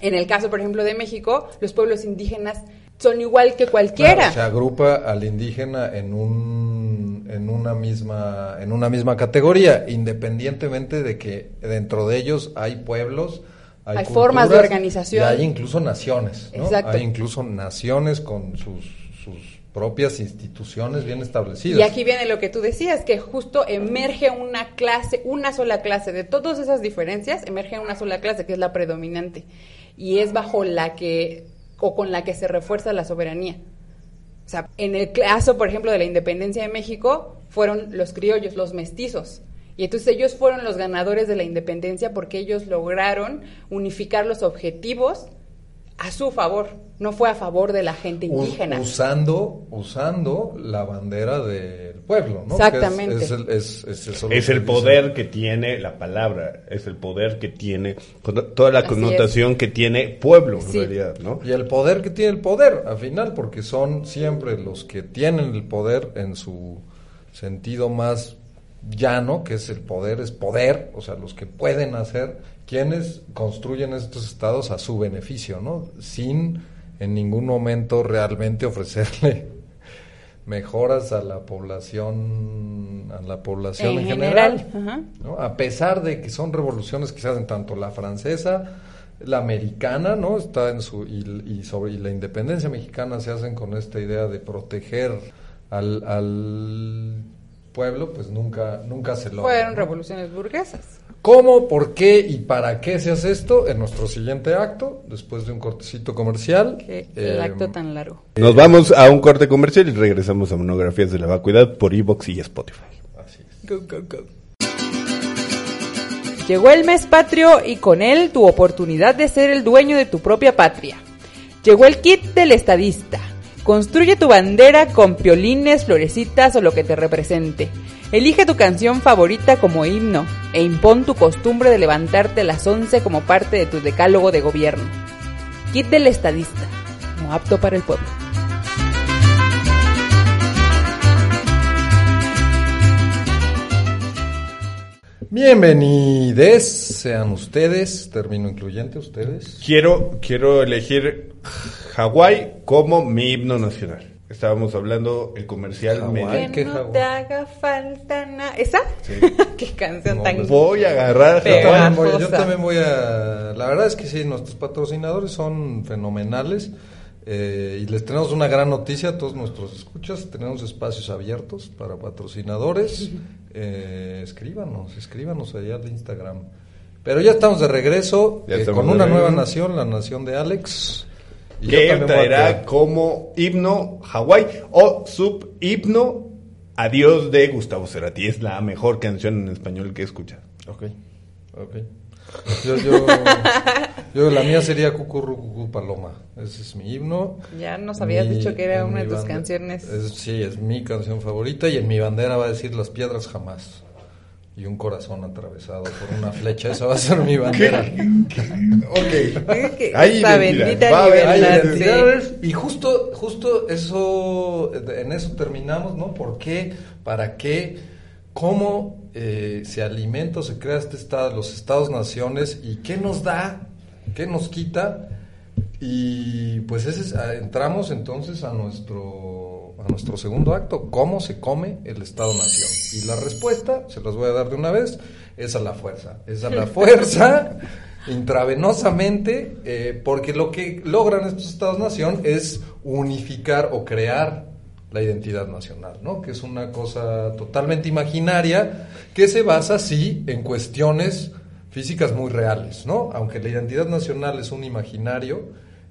En el caso, por ejemplo, de México, los pueblos indígenas son igual que cualquiera. Claro, se agrupa al indígena en un en una misma en una misma categoría, independientemente de que dentro de ellos hay pueblos, hay, Hay formas de organización. y hay incluso naciones, ¿no? Exacto. Hay incluso naciones con sus sus propias instituciones bien establecidas. Y aquí viene lo que tú decías, que justo emerge una clase, una sola clase, de todas esas diferencias, emerge una sola clase que es la predominante y es bajo la que o con la que se refuerza la soberanía. O sea, en el caso, por ejemplo, de la independencia de México, fueron los criollos, los mestizos. Y entonces ellos fueron los ganadores de la independencia porque ellos lograron unificar los objetivos a su favor, no fue a favor de la gente indígena. usando usando la bandera del pueblo, ¿no? Exactamente. Es, es el, es- es el dice. poder que tiene la palabra, es el poder que tiene, con toda la Así connotación que tiene pueblo, en realidad, ¿no? Y el poder que tiene el poder, al final, porque son siempre los que tienen el poder en su sentido más llano, que es el poder, es poder, o sea, los que pueden hacer, quienes construyen estos estados a su beneficio, ¿no? Sin en ningún momento realmente ofrecerle mejoras a la población, a la población en, En general. general, ajá. ¿no? A pesar de que son revoluciones que se hacen tanto la francesa, la americana, ¿no? Está en su y, y sobre y la independencia mexicana se hacen con esta idea de proteger al, al pueblo, pues nunca, nunca se logra. Fueron revoluciones burguesas. ¿Cómo, por qué y para qué se hace esto? En nuestro siguiente acto, después de un cortecito comercial. El Eh, acto tan largo. Nos vamos a un corte comercial y regresamos a Monografías de la Vacuidad por Evox y Spotify. Así es. Go, go, go. Llegó el mes patrio y con él tu oportunidad de ser el dueño de tu propia patria. Llegó el kit del estadista. Construye tu bandera con piolines, florecitas o lo que te represente. Elige tu canción favorita como himno e impón tu costumbre de levantarte a las 11 como parte de tu decálogo de gobierno. Kit del estadista. No apto para el pueblo. Bienvenides, sean ustedes, término incluyente, ustedes. Quiero, quiero elegir Hawái como mi himno nacional. Estábamos hablando el comercial Hawái. medio. Ay, Que qué no te haga falta nada. ¿Esa? Sí. Qué canción No, tan... pues Voy a agarrar Yo Hawái. también, voy, yo también voy a... La verdad es que sí, nuestros patrocinadores son fenomenales eh, y les tenemos una gran noticia a todos nuestros escuchas. Tenemos espacios abiertos para patrocinadores. Eh, escríbanos, escríbanos allá al Instagram. Pero ya estamos de regreso eh, estamos con de una regreso. nueva nación, la nación de Alex. Y que traerá como himno Hawái o subhimno Adiós de Gustavo Cerati. Es la mejor canción en español que he escuchado. Ok, ok. Yo, yo, yo, la mía sería Cucurru Cucú Paloma. Ese es mi himno. Ya nos habías Mi- dicho que era una de tus canciones. es- sí, es mi canción favorita y en mi bandera va a decir Las piedras jamás. Y un corazón atravesado por una flecha. Esa va a ser mi bandera. Ok. Identidad. bendita Va libertad, sí. Y justo, justo eso, en eso terminamos, ¿no? ¿Por qué? ¿Para qué? ¿Cómo eh, se alimenta o se crea este estado, los estados-naciones? ¿Y qué nos da? ¿Qué nos quita? Y pues ese es- a- entramos entonces a nuestro, a nuestro segundo acto, ¿cómo se come el Estado-Nación? Y la respuesta, se las voy a dar de una vez, es a la fuerza. Es a la fuerza, intravenosamente, eh, porque lo que logran estos Estados-Nación es unificar o crear la identidad nacional, ¿no? Que es una cosa totalmente imaginaria que se basa, sí, en cuestiones físicas muy reales, ¿no? Aunque la identidad nacional es un imaginario,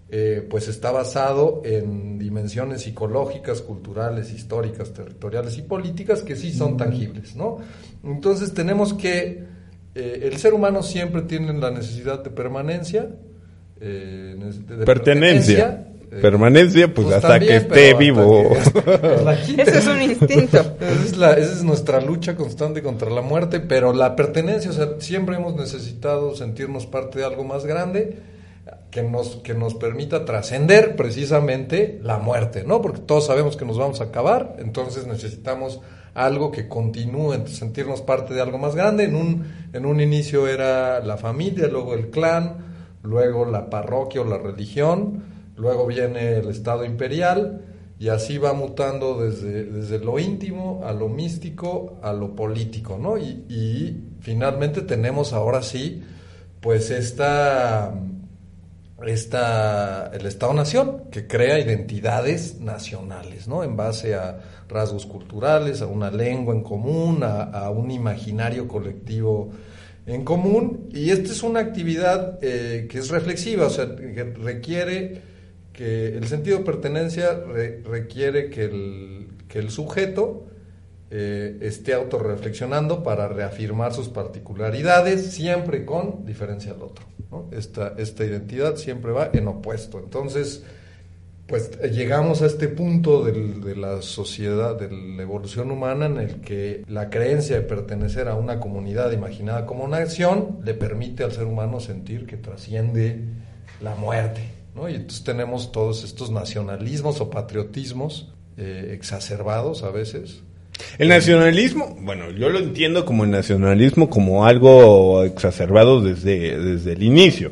eh, pues está basado en dimensiones psicológicas, culturales, históricas, territoriales y políticas que sí son tangibles, ¿no? Entonces tenemos que, eh, el ser humano siempre tiene la necesidad de permanencia, eh, de- de Pertenencia. Eh, Permanencia, pues, hasta que esté vivo. quiten. Ese es un instinto. Esa es, la- esa es nuestra lucha constante contra la muerte, pero la pertenencia, o sea, siempre hemos necesitado sentirnos parte de algo más grande que nos, que nos permita trascender precisamente la muerte, ¿no? Porque todos sabemos que nos vamos a acabar, entonces necesitamos algo que continúe, sentirnos parte de algo más grande. En un, en un inicio era la familia, luego el clan, luego la parroquia o la religión, luego viene el Estado imperial, y así va mutando desde, desde lo íntimo a lo místico a lo político, ¿no? Y, finalmente tenemos ahora sí, pues esta, esta, el Estado-Nación, que crea identidades nacionales, ¿no? En base a rasgos culturales, a una lengua en común, a, a un imaginario colectivo en común. Y esta es una actividad eh, que es reflexiva, o sea, que requiere que el sentido de pertenencia re- requiere que el, que el sujeto eh, esté autorreflexionando para reafirmar sus particularidades, siempre con diferencia al otro. Esta, esta identidad siempre va en opuesto. Entonces, pues llegamos a este punto de la sociedad, de la evolución humana, en el que la creencia de pertenecer a una comunidad imaginada como nación le permite al ser humano sentir que trasciende la muerte. ¿No? Y entonces tenemos todos estos nacionalismos o patriotismos eh, exacerbados a veces. El nacionalismo, bueno, yo lo entiendo como el nacionalismo como algo exacerbado desde, desde el inicio.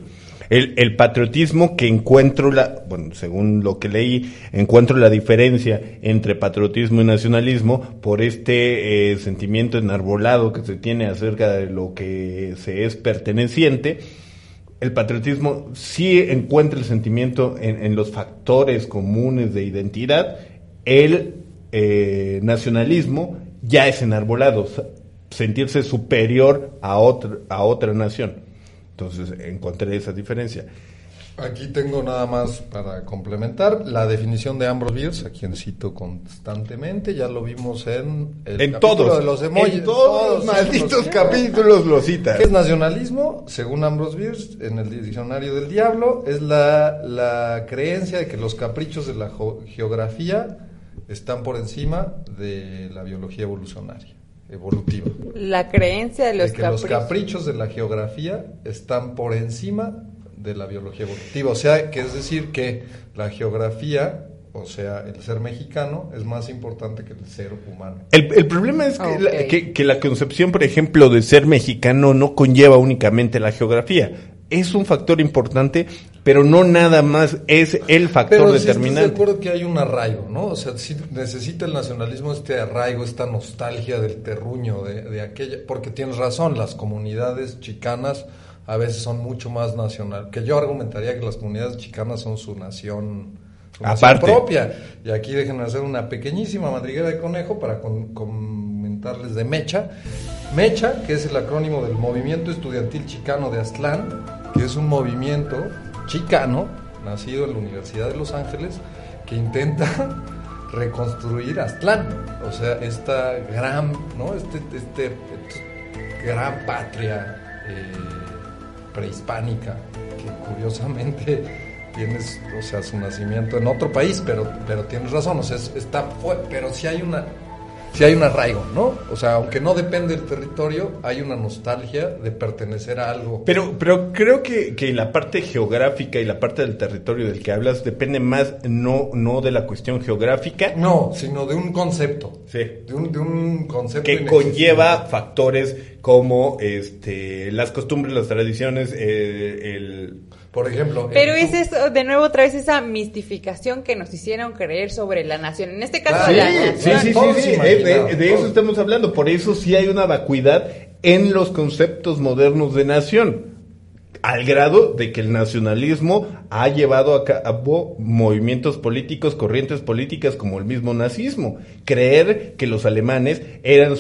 El, el patriotismo que encuentro la, bueno, según lo que leí, encuentro la diferencia entre patriotismo y nacionalismo por este eh, sentimiento enarbolado que se tiene acerca de lo que se es perteneciente. El patriotismo sí encuentra el sentimiento en, los factores comunes de identidad. El eh, nacionalismo ya es enarbolado, sentirse superior a otra, a otra nación. Entonces encontré esa diferencia. Aquí tengo nada más para complementar la definición de Ambrose Bierce, a quien cito constantemente, ya lo vimos en el en todos, de los emojis, en todos, los malditos capítulos lo cita. ¿Qué es nacionalismo? Según Ambrose Bierce, en el diccionario del diablo, es la, la creencia de que los caprichos de la geografía están por encima de la biología evolucionaria evolutiva. La creencia de los de que los caprichos de la geografía están por encima de la biología evolutiva. O sea, que es decir que la geografía, o sea, el ser mexicano, es más importante que el ser humano. El, problema es que, la, que, la concepción, por ejemplo, de ser mexicano no conlleva únicamente la geografía. Es un factor importante, pero no nada más es el factor pero determinante. de acuerdo que hay un arraigo, ¿no? O sea, si necesita el nacionalismo este arraigo, esta nostalgia del terruño, de, de aquella, porque tienes razón, las comunidades chicanas a veces son mucho más nacional, que yo argumentaría que las comunidades chicanas son su nación, propia. Y aquí déjenme hacer una pequeñísima madriguera de conejo para comentarles de MECHA. MECHA, que es el acrónimo del Movimiento Estudiantil Chicano de Aztlán, que es un movimiento chicano, nacido en la Universidad de Los Ángeles, que intenta reconstruir Aztlán, o sea, esta gran, ¿no? Este, este, este gran patria eh, prehispánica, que curiosamente tienes, o sea, su nacimiento en otro país, pero, pero tienes razón, o sea, está, pero si hay una, si hay un arraigo, ¿no? O sea, aunque no depende del territorio, hay una nostalgia de pertenecer a algo. Pero, pero creo que, que la parte geográfica y la parte del territorio del que hablas depende más no, no de la cuestión geográfica. No, sino de un concepto. Sí. De un, de un concepto. Que conlleva factores como este, las costumbres, las tradiciones, eh, el por ejemplo. Pero es eso, de nuevo, otra vez esa mistificación que nos hicieron creer sobre la nación. En este caso, la nación. Sí, sí, sí, de, eso estamos hablando. Por eso sí hay una vacuidad en los conceptos modernos de nación al grado de que el nacionalismo ha llevado a cabo movimientos políticos, corrientes políticas como el mismo nazismo. Creer que los alemanes eran,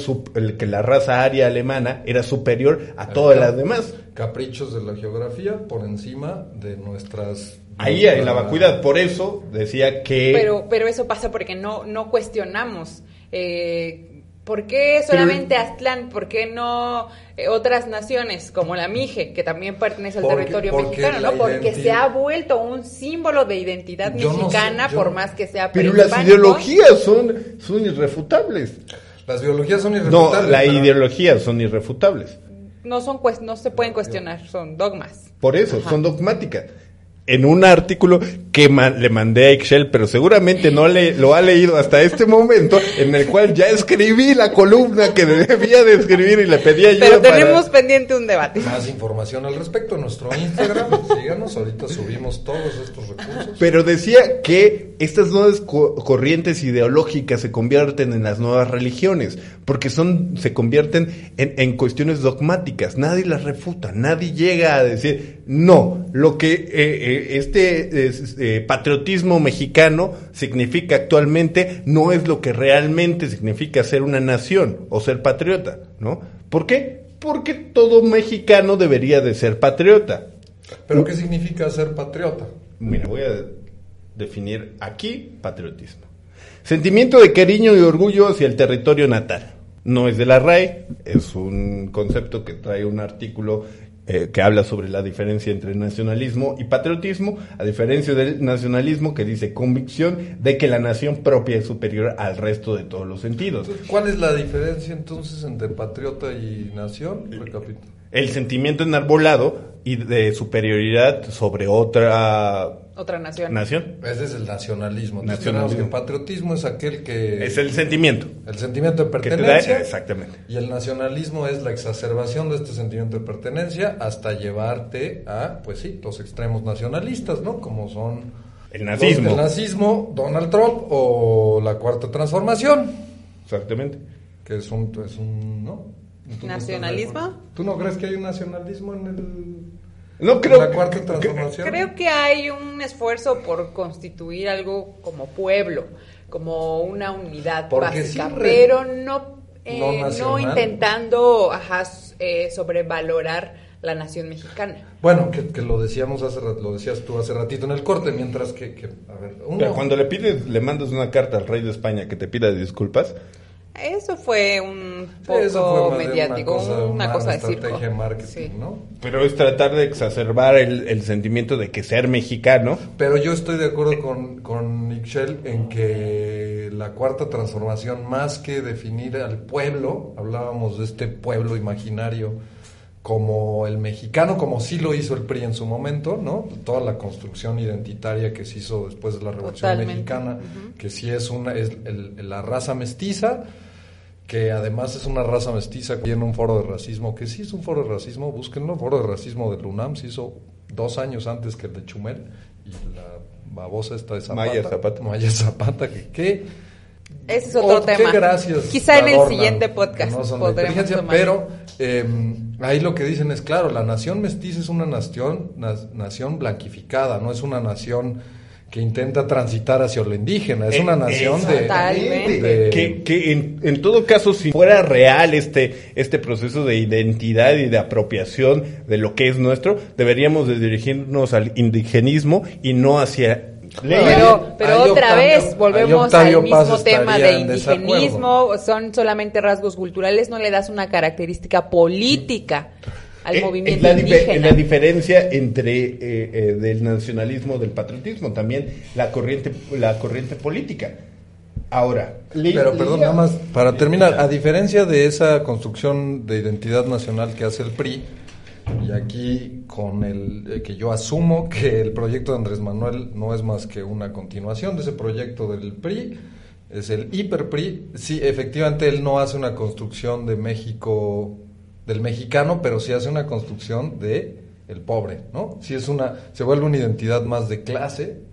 que la raza aria alemana era superior a todas las demás. Caprichos de la geografía por encima de nuestras... Ahí hay la vacuidad, por eso decía que... Pero, pero eso pasa porque no, no cuestionamos. Eh, ¿Por qué solamente Aztlán? ¿Por qué no eh, otras naciones como la Mije, que también pertenece al territorio mexicano? ¿no? Porque se ha vuelto un símbolo de identidad mexicana, por más que sea Pero las ideologías son, son irrefutables. Las ideologías son irrefutables. No, las ideologías son irrefutables. No, son, no se pueden cuestionar, son dogmas. Por eso, son dogmáticas en un artículo que le mandé a Excel, pero seguramente no le, lo ha leído hasta este momento, en el cual ya escribí la columna que debía de escribir y le pedí ayuda. Pero tenemos pendiente un debate. Más información al respecto en nuestro Instagram. Síganos, ahorita subimos todos estos recursos. Pero decía que estas nuevas corrientes ideológicas se convierten en las nuevas religiones, porque son, se convierten en, en cuestiones dogmáticas. Nadie las refuta, nadie llega a decir, no, lo que eh, eh, este eh, patriotismo mexicano significa actualmente no es lo que realmente significa ser una nación o ser patriota, ¿no? ¿Por qué? Porque todo mexicano debería de ser patriota. ¿Pero qué significa ser patriota? Mira, voy a definir aquí patriotismo. Sentimiento de cariño y orgullo hacia el territorio natal. No es de la RAE, es un concepto que trae un artículo eh, que habla sobre la diferencia entre nacionalismo y patriotismo, a diferencia del nacionalismo que dice convicción de que la nación propia es superior al resto de todos los sentidos. ¿Cuál es la diferencia entonces entre patriota y nación? El sentimiento enarbolado y de superioridad sobre otra otra nación. Nación. Ese es el nacionalismo. nacionalismo. El patriotismo es aquel que... Es el sentimiento. El sentimiento de pertenencia. exactamente. Y el nacionalismo es la exacerbación de este sentimiento de pertenencia hasta llevarte a, pues sí, los extremos nacionalistas, ¿no? Como son... El nazismo. el nazismo, Donald Trump o la cuarta transformación. Exactamente. Que es un... Es un ¿no? ¿Nacionalismo? ¿Tú no crees que hay un nacionalismo en el no creo. La cuarta transformación. Creo que hay un esfuerzo por constituir algo como pueblo, como una unidad básica, pero no eh, no intentando ajá, eh, sobrevalorar la nación mexicana. Bueno, que, que lo decíamos hace rat- lo decías tú hace ratito en el corte, mientras que, que, a ver, uno, Pero cuando le pides, le mandas una carta al rey de España que te pida disculpas, Eso fue un Sí, poco eso fue mediático, una cosa, una de estrategia circo. de marketing, Sí. ¿no? pero es tratar de exacerbar el, el sentimiento de que ser mexicano Pero yo estoy de acuerdo con, con Ixchel en que la cuarta transformación, más que definir al pueblo, hablábamos de este pueblo imaginario como el mexicano, como sí lo hizo el PRI en su momento, ¿no? Toda la construcción identitaria que se hizo después de la Revolución Totalmente. Mexicana, que sí es una es el- la raza mestiza, que además es una raza mestiza que tiene un foro de racismo, que sí es un foro de racismo, búsquenlo, foro de racismo de UNAM se hizo dos años antes que el de Chumel, y la babosa esta de Zapata. Maya Zapata. Maya Zapata, que qué... Ese es otro oh, qué tema. gracias. Quizá en el siguiente podcast no son de podremos tomar. pero eh, ahí lo que dicen es claro, la nación mestiza es una nación, na- nación blanquificada, no es una nación que intenta transitar hacia lo indígena, es Eh, una nación de, de- que, que en, en todo caso, si fuera real este, este proceso de identidad y de apropiación de lo que es nuestro, deberíamos de dirigirnos al indigenismo y no hacia. Pero, pero otra Octavio- vez volvemos al Paz mismo tema de indigenismo, son solamente rasgos culturales, no le das una característica política al Eh, movimiento es la, indígena. es la diferencia entre eh, eh, del nacionalismo del patriotismo también la corriente la corriente política ahora Pero perdón, nada más para terminar, a diferencia de esa construcción de identidad nacional que hace el PRI, y aquí con el eh, que yo asumo que el proyecto de Andrés Manuel no es más que una continuación de ese proyecto del PRI, es el hiper PRI, sí, efectivamente él no hace una construcción de México del mexicano, pero sí hace una construcción de el pobre, ¿no? Sí es una se vuelve una identidad más de clase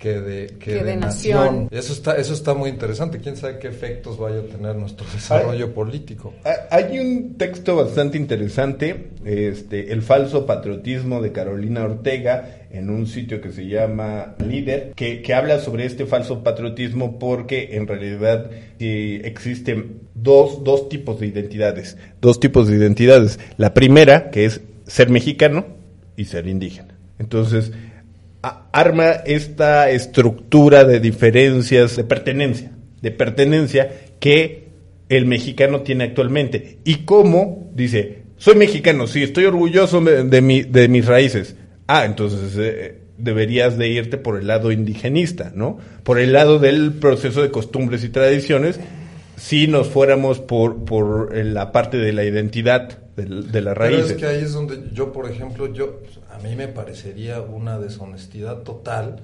que de, que Que de de nación. nación. Eso está, eso está muy interesante. Quién sabe qué efectos vaya a tener nuestro desarrollo político. Ha- Hay un texto bastante interesante, este, El falso patriotismo de Carolina Ortega, en un sitio que se llama Líder, que, que habla sobre este falso patriotismo porque en realidad eh, existen dos, dos tipos de identidades. Dos tipos de identidades. La primera, que es ser mexicano y ser indígena. Entonces, arma esta estructura de diferencias, de pertenencia, de pertenencia que el mexicano tiene actualmente. Y cómo, dice, soy mexicano, sí, estoy orgulloso de, mi- de mis raíces. Ah, entonces eh, deberías de irte por el lado indigenista, ¿no? Por el lado del proceso de costumbres y tradiciones, si nos fuéramos por, por eh, la parte de la identidad, de, de las Pero es que ahí es donde yo, por ejemplo, yo a mí me parecería una deshonestidad total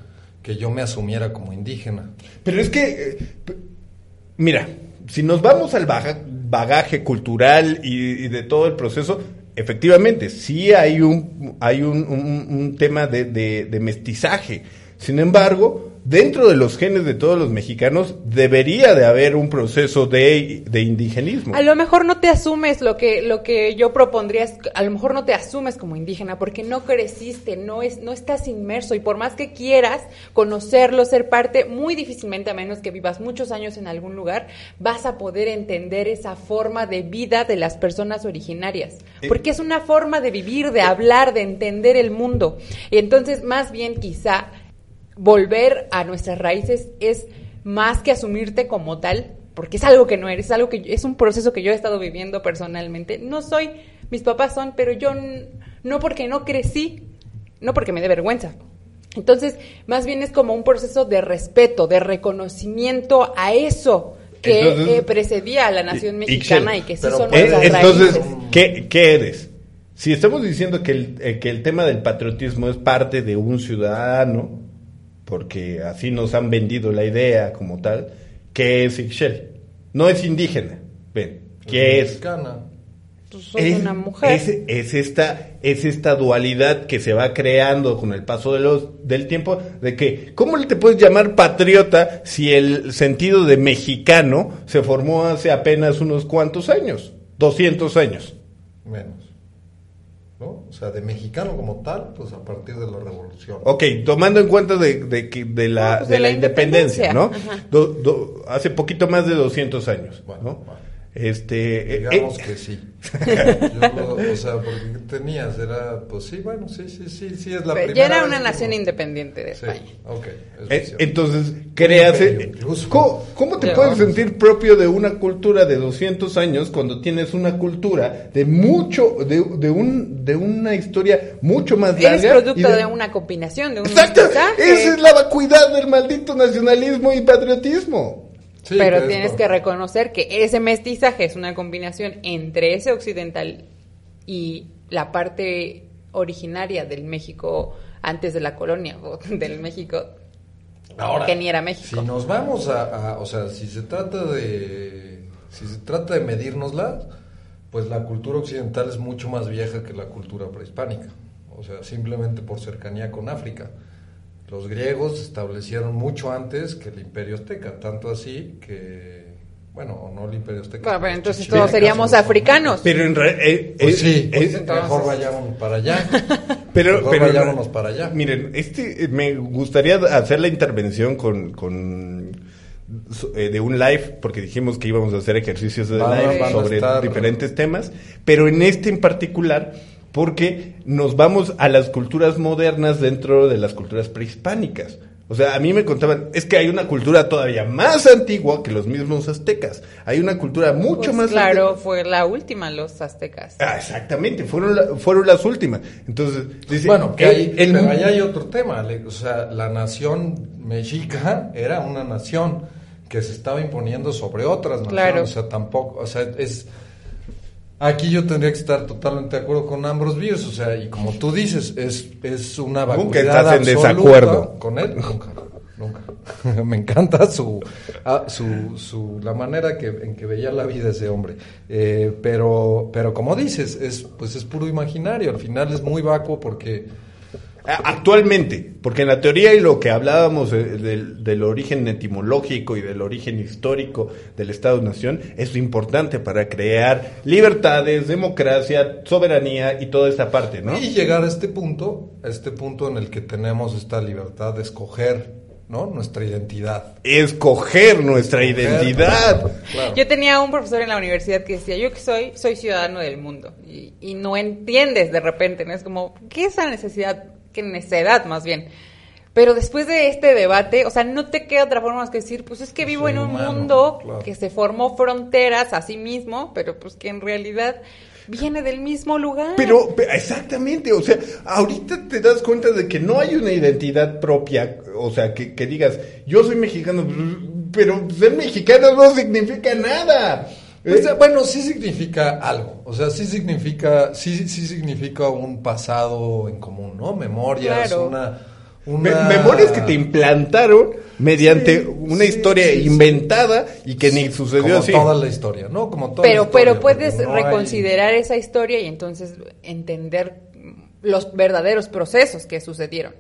que yo me asumiera como indígena. Pero es que, eh, mira, si nos vamos al baja- bagaje cultural y, y de todo el proceso, efectivamente, sí hay un, hay un, un- un tema de, de- de mestizaje. Sin embargo, dentro de los genes de todos los mexicanos debería de haber un proceso de, de indigenismo. A lo mejor no te asumes lo que lo que yo propondría es a lo mejor no te asumes como indígena porque no creciste, no es no estás inmerso y por más que quieras conocerlo, ser parte, muy difícilmente a menos que vivas muchos años en algún lugar, vas a poder entender esa forma de vida de las personas originarias, Eh. porque es una forma de vivir, de hablar, de entender el mundo. Y entonces, más bien quizá volver a nuestras raíces es más que asumirte como tal, porque es algo que no eres, es algo que es un proceso que yo he estado viviendo personalmente. No soy, mis papás son, pero yo n- no porque no crecí, no porque me dé vergüenza. Entonces, más bien es como un proceso de respeto, de reconocimiento a eso que Entonces, eh, precedía a la nación y- mexicana y que sí pero son Eh, nuestras entonces, raíces. ¿qué, qué eres? Si estamos diciendo que el, eh, que el tema del patriotismo es parte de un ciudadano, porque así nos han vendido la idea como tal, ¿qué es Ixchel? No es indígena. Ven, ¿qué es? Mexicana. Pues soy una mujer. Es, es esta, es esta dualidad que se va creando con el paso de los, del tiempo, de que, ¿cómo te puedes llamar patriota si el sentido de mexicano se formó hace apenas unos cuantos años? 200 años. Menos. ¿No? O sea, de mexicano como tal, pues a partir de la revolución. Ok, tomando en cuenta de, de, que- de la, No, pues de de la la independencia, ¿no? independencia. Ajá. Do- do- hace poquito más de 200 años, Bueno, ¿no? bueno. Este, eh, Digamos eh, que sí. Yo o sea, porque tenías, era, pues sí, bueno, sí, sí, sí, sí, es la Pero primera ya era una nación independiente de Sí, España. ok. Eh. Entonces, creas... ¿Cómo, cómo te Ya, puedes vamos. sentir propio de una cultura de 200 años cuando tienes una cultura de mucho, de, de un, de una historia mucho más larga? Eres producto y de... una combinación, de un Exacto, esa es la vacuidad del maldito nacionalismo y patriotismo. Sí, pero es tienes que reconocer que ese mestizaje es una combinación entre ese occidental y la parte originaria del México antes de la colonia, o del México Ahora, que ni era México. Si nos vamos a, a- o sea, si se trata de, si se trata de medírnosla, pues la cultura occidental es mucho más vieja que la cultura prehispánica. O sea, simplemente por cercanía con África. Los griegos se establecieron mucho antes que el Imperio Azteca, tanto así que, bueno, o no el Imperio Azteca. Bueno, pero los entonces todos seríamos africanos. Pero en realidad... Pues sí, pues mejor entonces- vayámonos para allá. Pero, Mejor pero vayámonos para allá. Miren, este eh, me gustaría hacer la intervención con, con so- eh, de un live porque dijimos que íbamos a hacer ejercicios de live sobre estar- diferentes temas, pero en este en particular porque nos vamos a las culturas modernas dentro de las culturas prehispánicas. O sea, a mí me contaban, es que hay una cultura todavía más antigua que los mismos aztecas. Hay una cultura mucho Pues más claro, antigua. fue la última, los aztecas. Ah, exactamente, fueron, la- fueron las últimas. Entonces, dice, Bueno, que hay, el- pero ahí hay otro tema. O sea, la nación mexica era una nación que se estaba imponiendo sobre otras naciones. Claro. O sea, tampoco, o sea, es... Aquí yo tendría que estar totalmente de acuerdo con Ambrose Bierce, o sea, y como tú dices, es, es una Nunca vacuidad estás en desacuerdo. con él, nunca, nunca. Me encanta su, ah, su, su, la manera que, en que veía la vida ese hombre. Eh, pero, pero como dices, es, pues es puro imaginario, al final es muy vacuo porque... A- Actualmente, porque en la teoría y lo que hablábamos eh, del, del origen etimológico y del origen histórico del Estado-Nación es importante para crear libertades, democracia, soberanía y toda esa parte, ¿no? Y llegar a este punto, a este punto en el que tenemos esta libertad de escoger, ¿no? Nuestra identidad. Escoger nuestra identidad. Claro. Yo tenía un profesor en la universidad que decía, yo que soy, soy ciudadano del mundo. Y, y no entiendes de repente, ¿no? Es como, ¿qué es esa necesidad? ¿Qué necedad más bien? Pero después de este debate, o sea, no te queda otra forma más que decir, pues es que vivo Soy en un humano, mundo claro. que se formó fronteras a sí mismo, pero pues que en realidad viene del mismo lugar. Pero, pe- exactamente, o sea, ahorita te das cuenta de que no hay una identidad propia, o sea, que, que digas, yo soy mexicano, pero ser mexicano no significa nada. Pues, Eh, bueno, sí significa algo, o sea, sí significa, sí, sí significa un pasado en común, ¿no? Memorias, Claro. una, Me- una... memorias que te implantaron mediante Sí, una sí, historia sí, sí. inventada y que ni sucedió Como así. toda la historia, ¿no? Como toda la pero, historia, pero puedes hay- reconsiderar esa historia y entonces entender los verdaderos procesos que sucedieron.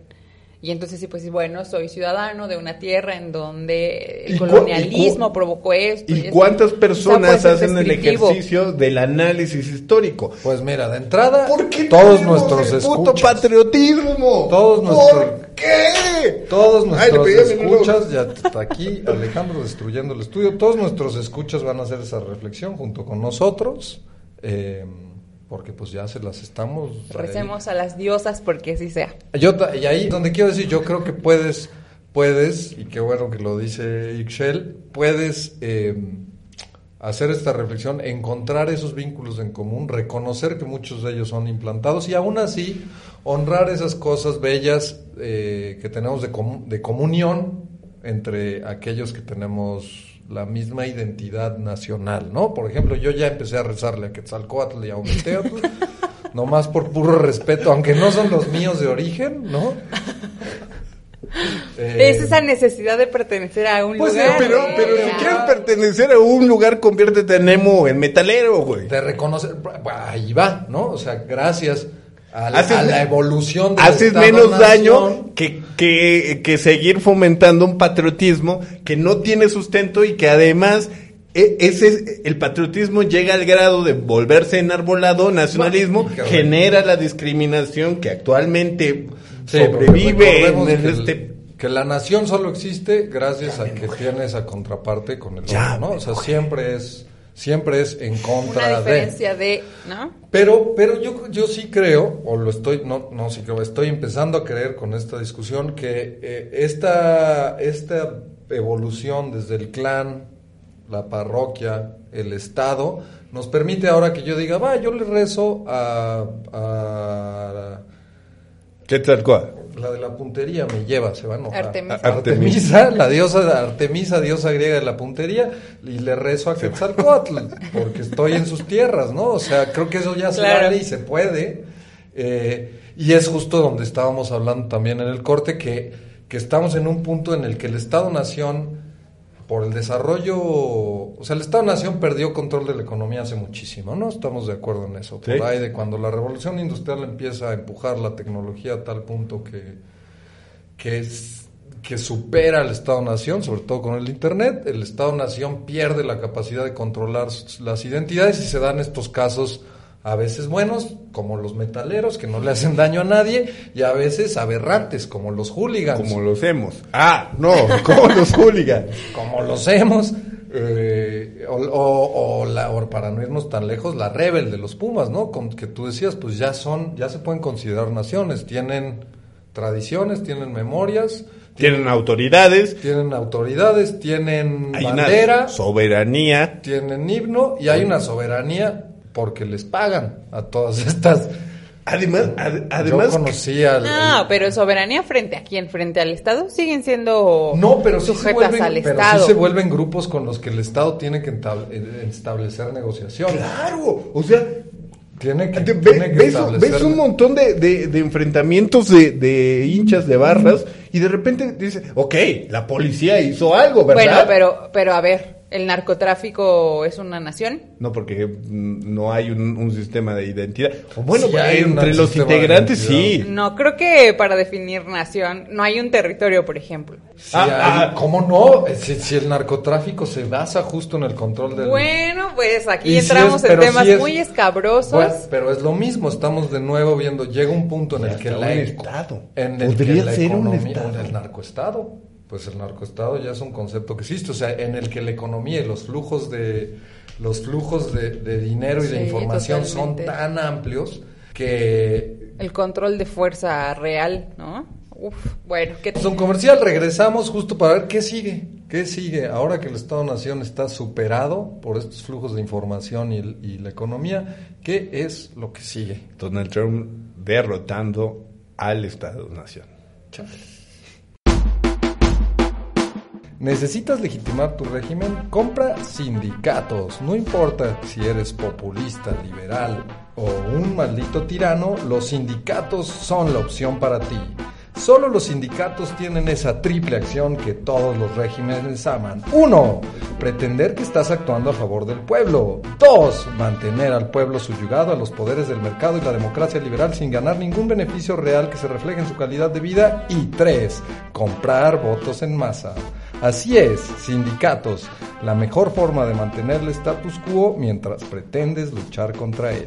Y entonces sí, pues bueno, soy ciudadano de una tierra en donde ¿Y el colonialismo provocó esto. ¿Y cuántas sea, personas hacen el ejercicio del análisis histórico? Pues mira, de entrada, ¿Por qué todos nuestros el puto escuchas, patriotismo? Todos ¿Por nuestros- qué? Todos nuestros escuchas, ya está aquí Alejandro destruyendo el estudio, todos nuestros escuchas van a hacer esa reflexión junto con nosotros, eh, porque pues ya se las estamos... ahí. Recemos a las diosas porque así sea. Yo, y ahí donde quiero decir, yo creo que puedes, puedes, y qué bueno que lo dice Ixchel, puedes eh, hacer esta reflexión, encontrar esos vínculos en común, reconocer que muchos de ellos son implantados y aún así honrar esas cosas bellas eh, que tenemos de, comu- de comunión entre aquellos que tenemos la misma identidad nacional, ¿no? Por ejemplo, yo ya empecé a rezarle a Quetzalcóatl y a Ometeotl, nomás por puro respeto, aunque no son los míos de origen, ¿no? Eh, es esa necesidad de pertenecer a un Pues, lugar. pero, ¿eh? pero si quieres pertenecer a un lugar, conviértete en emo, en metalero, güey. de reconocer, ahí va, ¿no? O sea, gracias a la, Haces- a la evolución Haces menos daño que, que, que seguir fomentando un patriotismo que no tiene sustento y que además e- ese el patriotismo llega al grado de volverse enarbolado nacionalismo genera la discriminación que actualmente Sí, sobrevive que, este el- que la nación solo existe gracias a que tiene esa contraparte con el Ya otro, ¿no? O sea, siempre es siempre es en contra Una de. diferencia de, ¿no? Pero, pero yo, yo sí creo, o lo estoy, no, no sí creo, estoy empezando a creer con esta discusión que eh, esta, esta evolución desde el clan, la parroquia, el Estado, nos permite ahora que yo diga, va, yo le rezo a, a Quetzalcóatl. La de la puntería, me lleva, se va a enojar. Artemisa. La diosa, Artemisa, diosa griega de la puntería, y le rezo a Quetzalcóatl, porque estoy en sus tierras, ¿no? O sea, creo que eso ya se Claro. vale y se puede. Eh, y es justo donde estábamos hablando también en el corte, que, que estamos en un punto en el que el Estado-Nación, por el desarrollo, o sea, el Estado-Nación perdió control de la economía hace muchísimo, ¿no? Estamos de acuerdo en eso. Por Sí. ahí de cuando la revolución industrial empieza a empujar la tecnología a tal punto que, que, es- que supera al Estado-Nación, sobre todo con el Internet, el Estado-Nación pierde la capacidad de controlar las identidades y se dan estos casos a veces buenos, como los metaleros, que no le hacen daño a nadie, y a veces aberrantes, como los hooligans. Como los hemos. Ah, no, como los hooligans. como los hemos, eh, o, o- o la, o para no irnos tan lejos, la rebel de los Pumas, ¿no? Con que tú decías, pues ya son, ya se pueden considerar naciones, tienen tradiciones, tienen memorias, Tienen autoridades, tienen autoridades, tienen hay una bandera, soberanía. tienen himno y hay una soberanía porque les pagan a todas estas. Además, ad- además Yo conocí al, No, pero soberanía frente a quién, frente al Estado, siguen siendo No, pero sí, se sujetas vuelven, al pero sí se vuelven grupos con los que el Estado tiene que eh, establecer negociaciones. Claro, o sea, Tiene que, tiene ves, establecer- ves un montón de, de- de enfrentamientos de, de hinchas de barras y de repente dice, ok, la policía hizo algo, Bueno, ¿verdad? pero, pero a ver, ¿el narcotráfico es una nación? No, porque mm, no hay un, un sistema de identidad. O bueno, Sí hay un entre los integrantes sí. No, creo que para definir nación no hay un territorio, por ejemplo. Sí, Ah, ah. ¿Cómo no? Si, si el narcotráfico se basa justo en el control del... Bueno, pues aquí Y entramos es- en temas sí es- muy escabrosos. Bueno, pero es lo mismo, estamos de nuevo viendo, llega un punto en el que la un estado. en el Podría que la ser un economía- estado. el narcoestado, pues el narcoestado ya es un concepto que existe, o sea, en el que la economía y los flujos de los flujos de, de dinero y de información totalmente. son tan amplios que El control de fuerza real, ¿no? Uf, bueno, ¿qué Es un comercial, regresamos justo para ver qué sigue, qué sigue ahora que el Estado-Nación está superado por estos flujos de información y, el- y la economía, qué es lo que sigue. Donald Trump derrotando al Estado-Nación. ¿Necesitas legitimar tu régimen? Compra sindicatos. No importa si eres populista, liberal o un maldito tirano, los sindicatos son la opción para ti. Solo los sindicatos tienen esa triple acción que todos los regímenes aman. 1. Pretender que estás actuando a favor del pueblo. 2. Mantener al pueblo subyugado a los poderes del mercado y la democracia liberal sin ganar ningún beneficio real que se refleje en su calidad de vida. Y 3. Comprar votos en masa. Así es, sindicatos, la mejor forma de mantener el status quo mientras pretendes luchar contra él.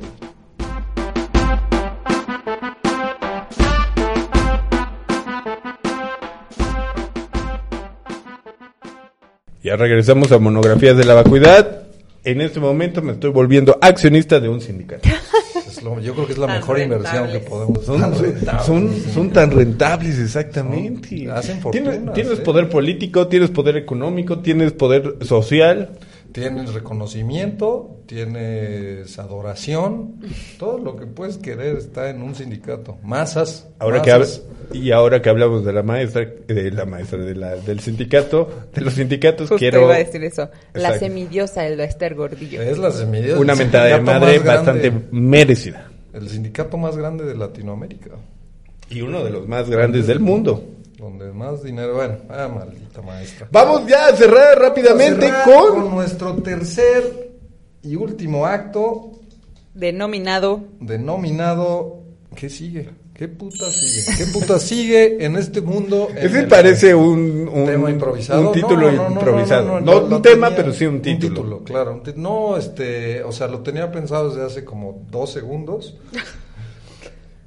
Ya regresamos a monografías de la vacuidad. En este momento me estoy volviendo accionista de un sindicato. Es lo- yo creo que es la Tan mejor inversión que podemos Son, tan son, rentables. son, son tan rentables, exactamente. Son- hacen tienes, fortunas, tienes ¿eh? poder político, tienes poder económico, tienes poder social. Tienes reconocimiento, tienes adoración, todo lo que puedes querer está en un sindicato. Masas. Ahora que masas. hab- y ahora que hablamos de la maestra, de la maestra de la, del sindicato, de los sindicatos, Justo quiero iba a decir eso. La semidiosa Elba Esther Gordillo. Es la semilla. una el mentada de madre bastante merecida. El sindicato más grande de Latinoamérica. Y uno de los más grandes del mundo. Donde más dinero. Bueno, ah, maldita maestra. Vamos ya a cerrar rápidamente Cerrar con... nuestro tercer y último acto Denominado denominado ¿qué sigue? ¿Qué puta sigue? ¿Qué puta sigue en este mundo? en Ese el- parece un, un, tema improvisado. un título No, no, no, improvisado. No, No, no, no, un tema, tenía- pero sí un título. claro. un no, este, o sea, lo tenía pensado desde hace como dos segundos.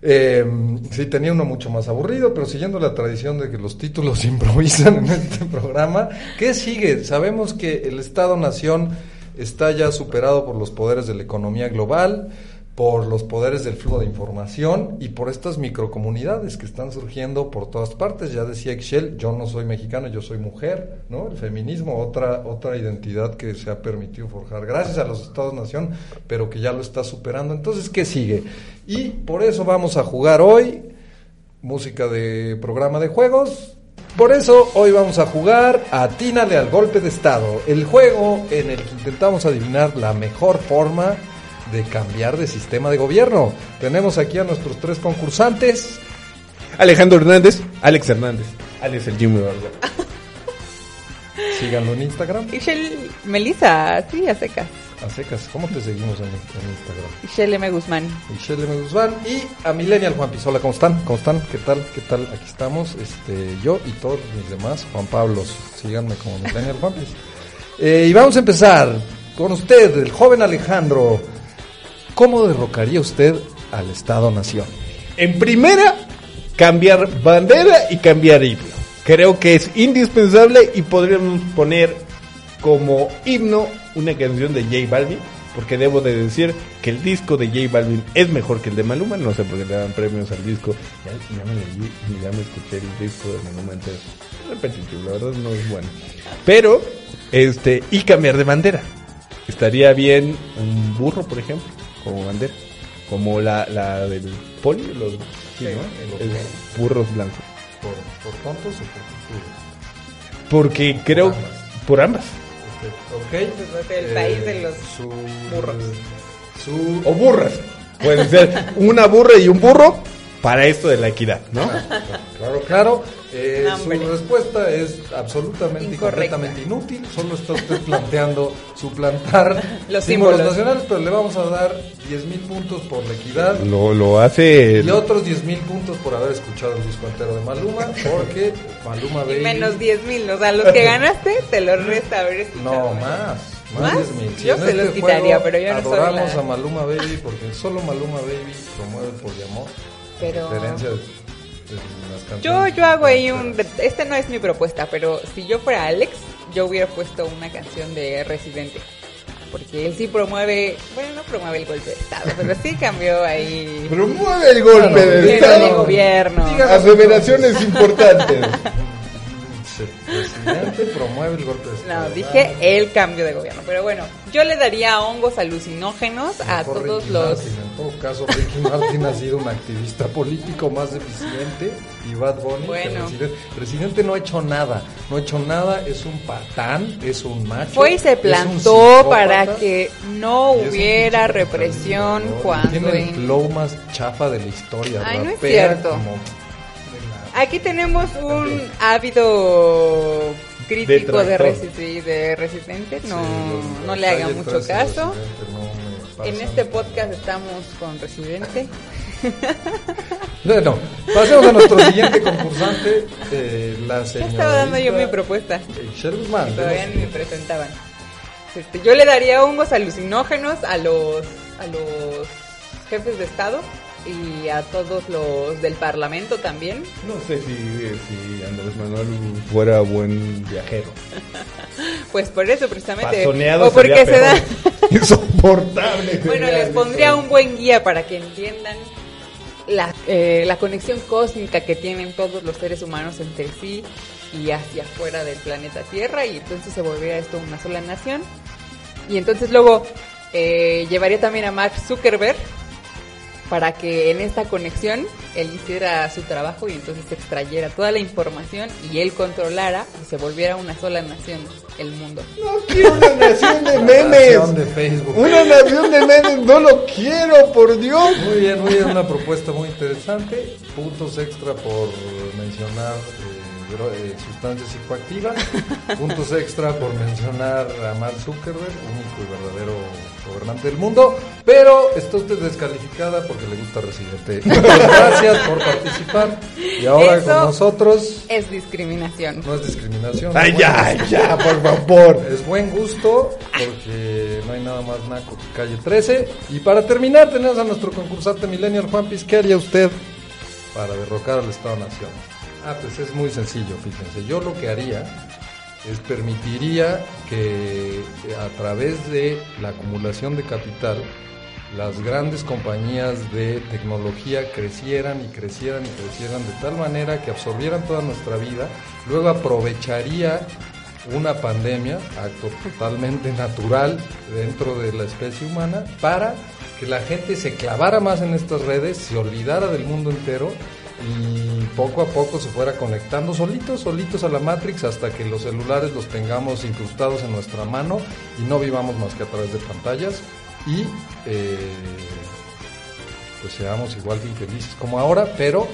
Eh, sí, tenía uno mucho más aburrido, pero siguiendo la tradición de que los títulos improvisan en este programa, ¿qué sigue? Sabemos que el Estado-Nación está ya superado por los poderes de la economía global, por los poderes del flujo de información y por estas microcomunidades que están surgiendo por todas partes. Ya decía Excel, yo no soy mexicano, yo soy mujer, ¿no? El feminismo, otra, otra identidad que se ha permitido forjar gracias a los Estados-Nación, pero que ya lo está superando. Entonces, ¿qué sigue? Y por eso vamos a jugar hoy música de programa de juegos. Por eso hoy vamos a jugar Atínale al golpe de estado, el juego en el que intentamos adivinar la mejor forma de cambiar de sistema de gobierno. Tenemos aquí a nuestros tres concursantes. Alejandro Hernández, Alex Hernández, Alex el Jimmy. Síganlo en Instagram. Ishel Melissa, sí, a secas. A secas, ¿cómo te seguimos en, en Instagram? Ishel M. Guzmán. Michelle M. Guzmán y a Millennial Juan Pisola. ¿Cómo están? ¿Cómo están? ¿Qué tal? ¿Qué tal? Aquí estamos, este, yo y todos mis demás Juan Pablos. Síganme como Millennial Juan Pis. Eh, y vamos a empezar con usted, el joven Alejandro. ¿Cómo derrocaría usted al Estado-Nación? En primera, cambiar bandera y cambiar himno. Creo que es indispensable y podríamos poner como himno una canción de J Balvin, porque debo de decir que el disco de J Balvin es mejor que el de Maluma, no sé por qué le dan premios al disco, ya, me escuché el disco de Maluma entero, es repetitivo, la verdad no es bueno, pero, este, y cambiar de bandera, estaría bien un burro, por ejemplo, como bandera, como la, la del poli, los, sí, Sí, ¿no? los Es burros blancos, ¿Por, por tontos o por porque creo, ambas. por ambas. Ok. El país de los su, burros. Su, o burras. Pueden ser una burra y un burro para esto de la equidad, ¿no? Claro, claro. Eh, su respuesta es absolutamente y Incorrecta. completamente inútil. Solo está usted planteando suplantar Los símbolos símbolos. nacionales, pero le vamos a dar 10 mil puntos por la equidad Lo, lo hace... y otros 10 mil puntos por haber escuchado el disco entero de Maluma, porque Maluma Baby. menos 10 mil, o sea, los que ganaste te los resta haber escuchado. No, más. Más, ¿Más? 10,000. Yo se los este quitaría, juego pero yo no soy Adoramos la- a Maluma Baby porque solo Maluma Baby promueve el poliamor. Pero- A diferencia de, de las Yo, canciones yo hago ahí un... Este no es mi propuesta, pero si yo fuera Alex, yo hubiera puesto una canción de Residente. Porque él sí promueve, bueno, no promueve el golpe de Estado, pero sí cambió ahí Promueve el golpe de el de Estado. gobierno. Diga- Aseveraciones importantes. Presidente promueve el golpe de estado. No, dije el cambio de gobierno. Pero bueno, yo le daría hongos alucinógenos a Mejor todos Ricky los... Martin. En todo caso, Ricky Martin ha sido un activista político más eficiente y Bad Bunny. que Bueno. Residente. Residente no ha hecho nada. No ha hecho nada. Es un patán. Es un macho. Fue y se plantó para que no hubiera represión cuando... Tiene el flow más chafa de la historia. Ay, no es cierto. como- Aquí tenemos un ávido crítico de, Detractor. resi- sí, de Residente. No, Sí, no le haga mucho 13 de caso. No En este podcast estamos con Residente. Bueno, pasemos a nuestro siguiente concursante, eh, la Ya señora. estaba dando yo mi propuesta. Sher Guzmán. Todavía ni me presentaban. Este, yo le daría hongos alucinógenos a los, a los jefes de Estado y a todos los del Parlamento también. No sé si, si Andrés Manuel fuera buen viajero. Pues por eso precisamente. Pasoneado o porque se da. Insoportable. Bueno, les pondría un buen guía para que entiendan la, eh, la conexión cósmica que tienen todos los seres humanos entre sí y hacia afuera del planeta Tierra y entonces se volvería esto una sola nación. Y entonces luego eh, llevaría también a Mark Zuckerberg para que en esta conexión él hiciera su trabajo y entonces extrayera toda la información y él controlara y se volviera una sola nación el mundo. No quiero una nación de Nación memes. de Facebook. Una nación de memes, no lo quiero, por Dios. Muy bien, muy bien, una propuesta muy interesante. Puntos extra por mencionar eh, sustancias psicoactivas. Puntos extra por mencionar a Mark Zuckerberg, único y verdadero gobernante del mundo. Pero está usted descalificada porque le gusta Residente. Gracias por participar. Y ahora Eso- con nosotros Es discriminación. no es discriminación. Ay, ya, gusto. ya, por favor. Es buen gusto porque no hay nada más naco que calle 13. Y para terminar tenemos a nuestro concursante Millennial Juan Piz. ¿Qué haría usted para derrocar al Estado-Nación? Ah, pues es muy sencillo, fíjense. Yo lo que haría es permitiría que eh, a través de la acumulación de capital las grandes compañías de tecnología crecieran y crecieran y crecieran de tal manera que absorbieran toda nuestra vida, luego aprovecharía una pandemia, acto totalmente natural dentro de la especie humana, para que la gente se clavara más en estas redes, se olvidara del mundo entero y poco a poco se fuera conectando solitos, solitos a la Matrix hasta que los celulares los tengamos incrustados en nuestra mano y no vivamos más que a través de pantallas y eh, pues seamos igual de infelices como ahora, pero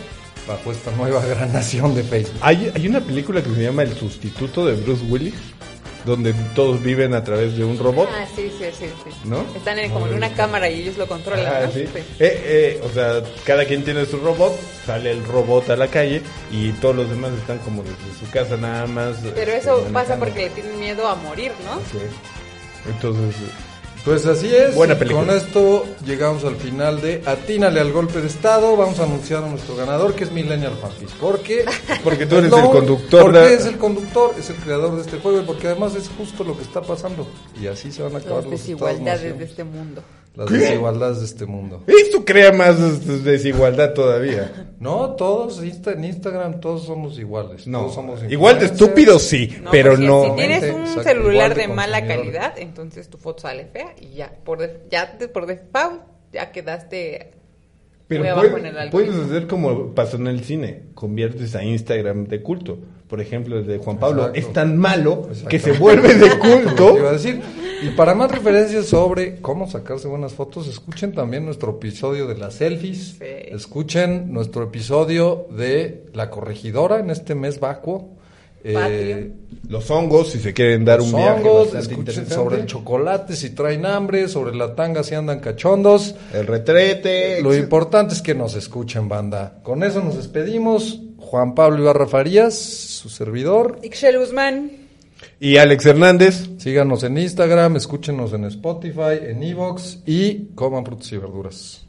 bajo esta nueva gran nación de Facebook. Hay, hay una película que se llama El sustituto de Bruce Willis, donde todos viven a través de un robot. Ah, sí, sí, sí. sí. ¿No? Están en, como en una cámara y ellos lo controlan. Ah, ¿no? sí. Eh, eh, o sea, cada quien tiene su robot, sale el robot a la calle y todos los demás están como desde su casa nada más. Pero este, eso pasa porque le tienen miedo a morir, ¿no? Sí. Entonces, Pues así es. Buena y película. Con esto llegamos al final de Atínale al golpe de estado. Vamos a anunciar a nuestro ganador que es Millennial Pampis. Porque, Porque tú eres No, el conductor Porque de- es el conductor, es el creador de este juego y porque además es justo lo que está pasando. Y así se van a acabar Las los desigualdades de estados-nación. este mundo. Las desigualdades de este mundo. esto crea más des- desigualdad todavía. No, todos Insta- en Instagram todos somos iguales. No, todos somos igual de estúpidos sí, No, pero no. Si tienes un Exacto, celular de de mala calidad, entonces tu foto sale fea y ya por def- ya te- por default ya quedaste Pero muy puedes, abajo en el puedes algoritmo. hacer como pasó en el cine, conviertes a Instagram de culto. Por ejemplo, el de Juan Pablo Exacto. es tan malo que se vuelve de iba a culto. decir. Y para más referencias sobre cómo sacarse buenas fotos, escuchen también nuestro episodio de las selfies. Sí. Escuchen nuestro episodio de La Corregidora en este mes vacuo. Eh. Los hongos, si se quieren dar un los viaje hongos, escuchen sobre el chocolate si traen hambre, sobre la tanga si andan cachondos. el retrete. Lo importante es que nos escuchen, banda. Con eso nos despedimos. Juan Pablo Ibarra Farías, su servidor. Ixchel Guzmán. Y Alex Hernández. Síganos en Instagram, escúchenos en Spotify, en Evox y coman frutas y verduras.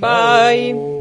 Bye.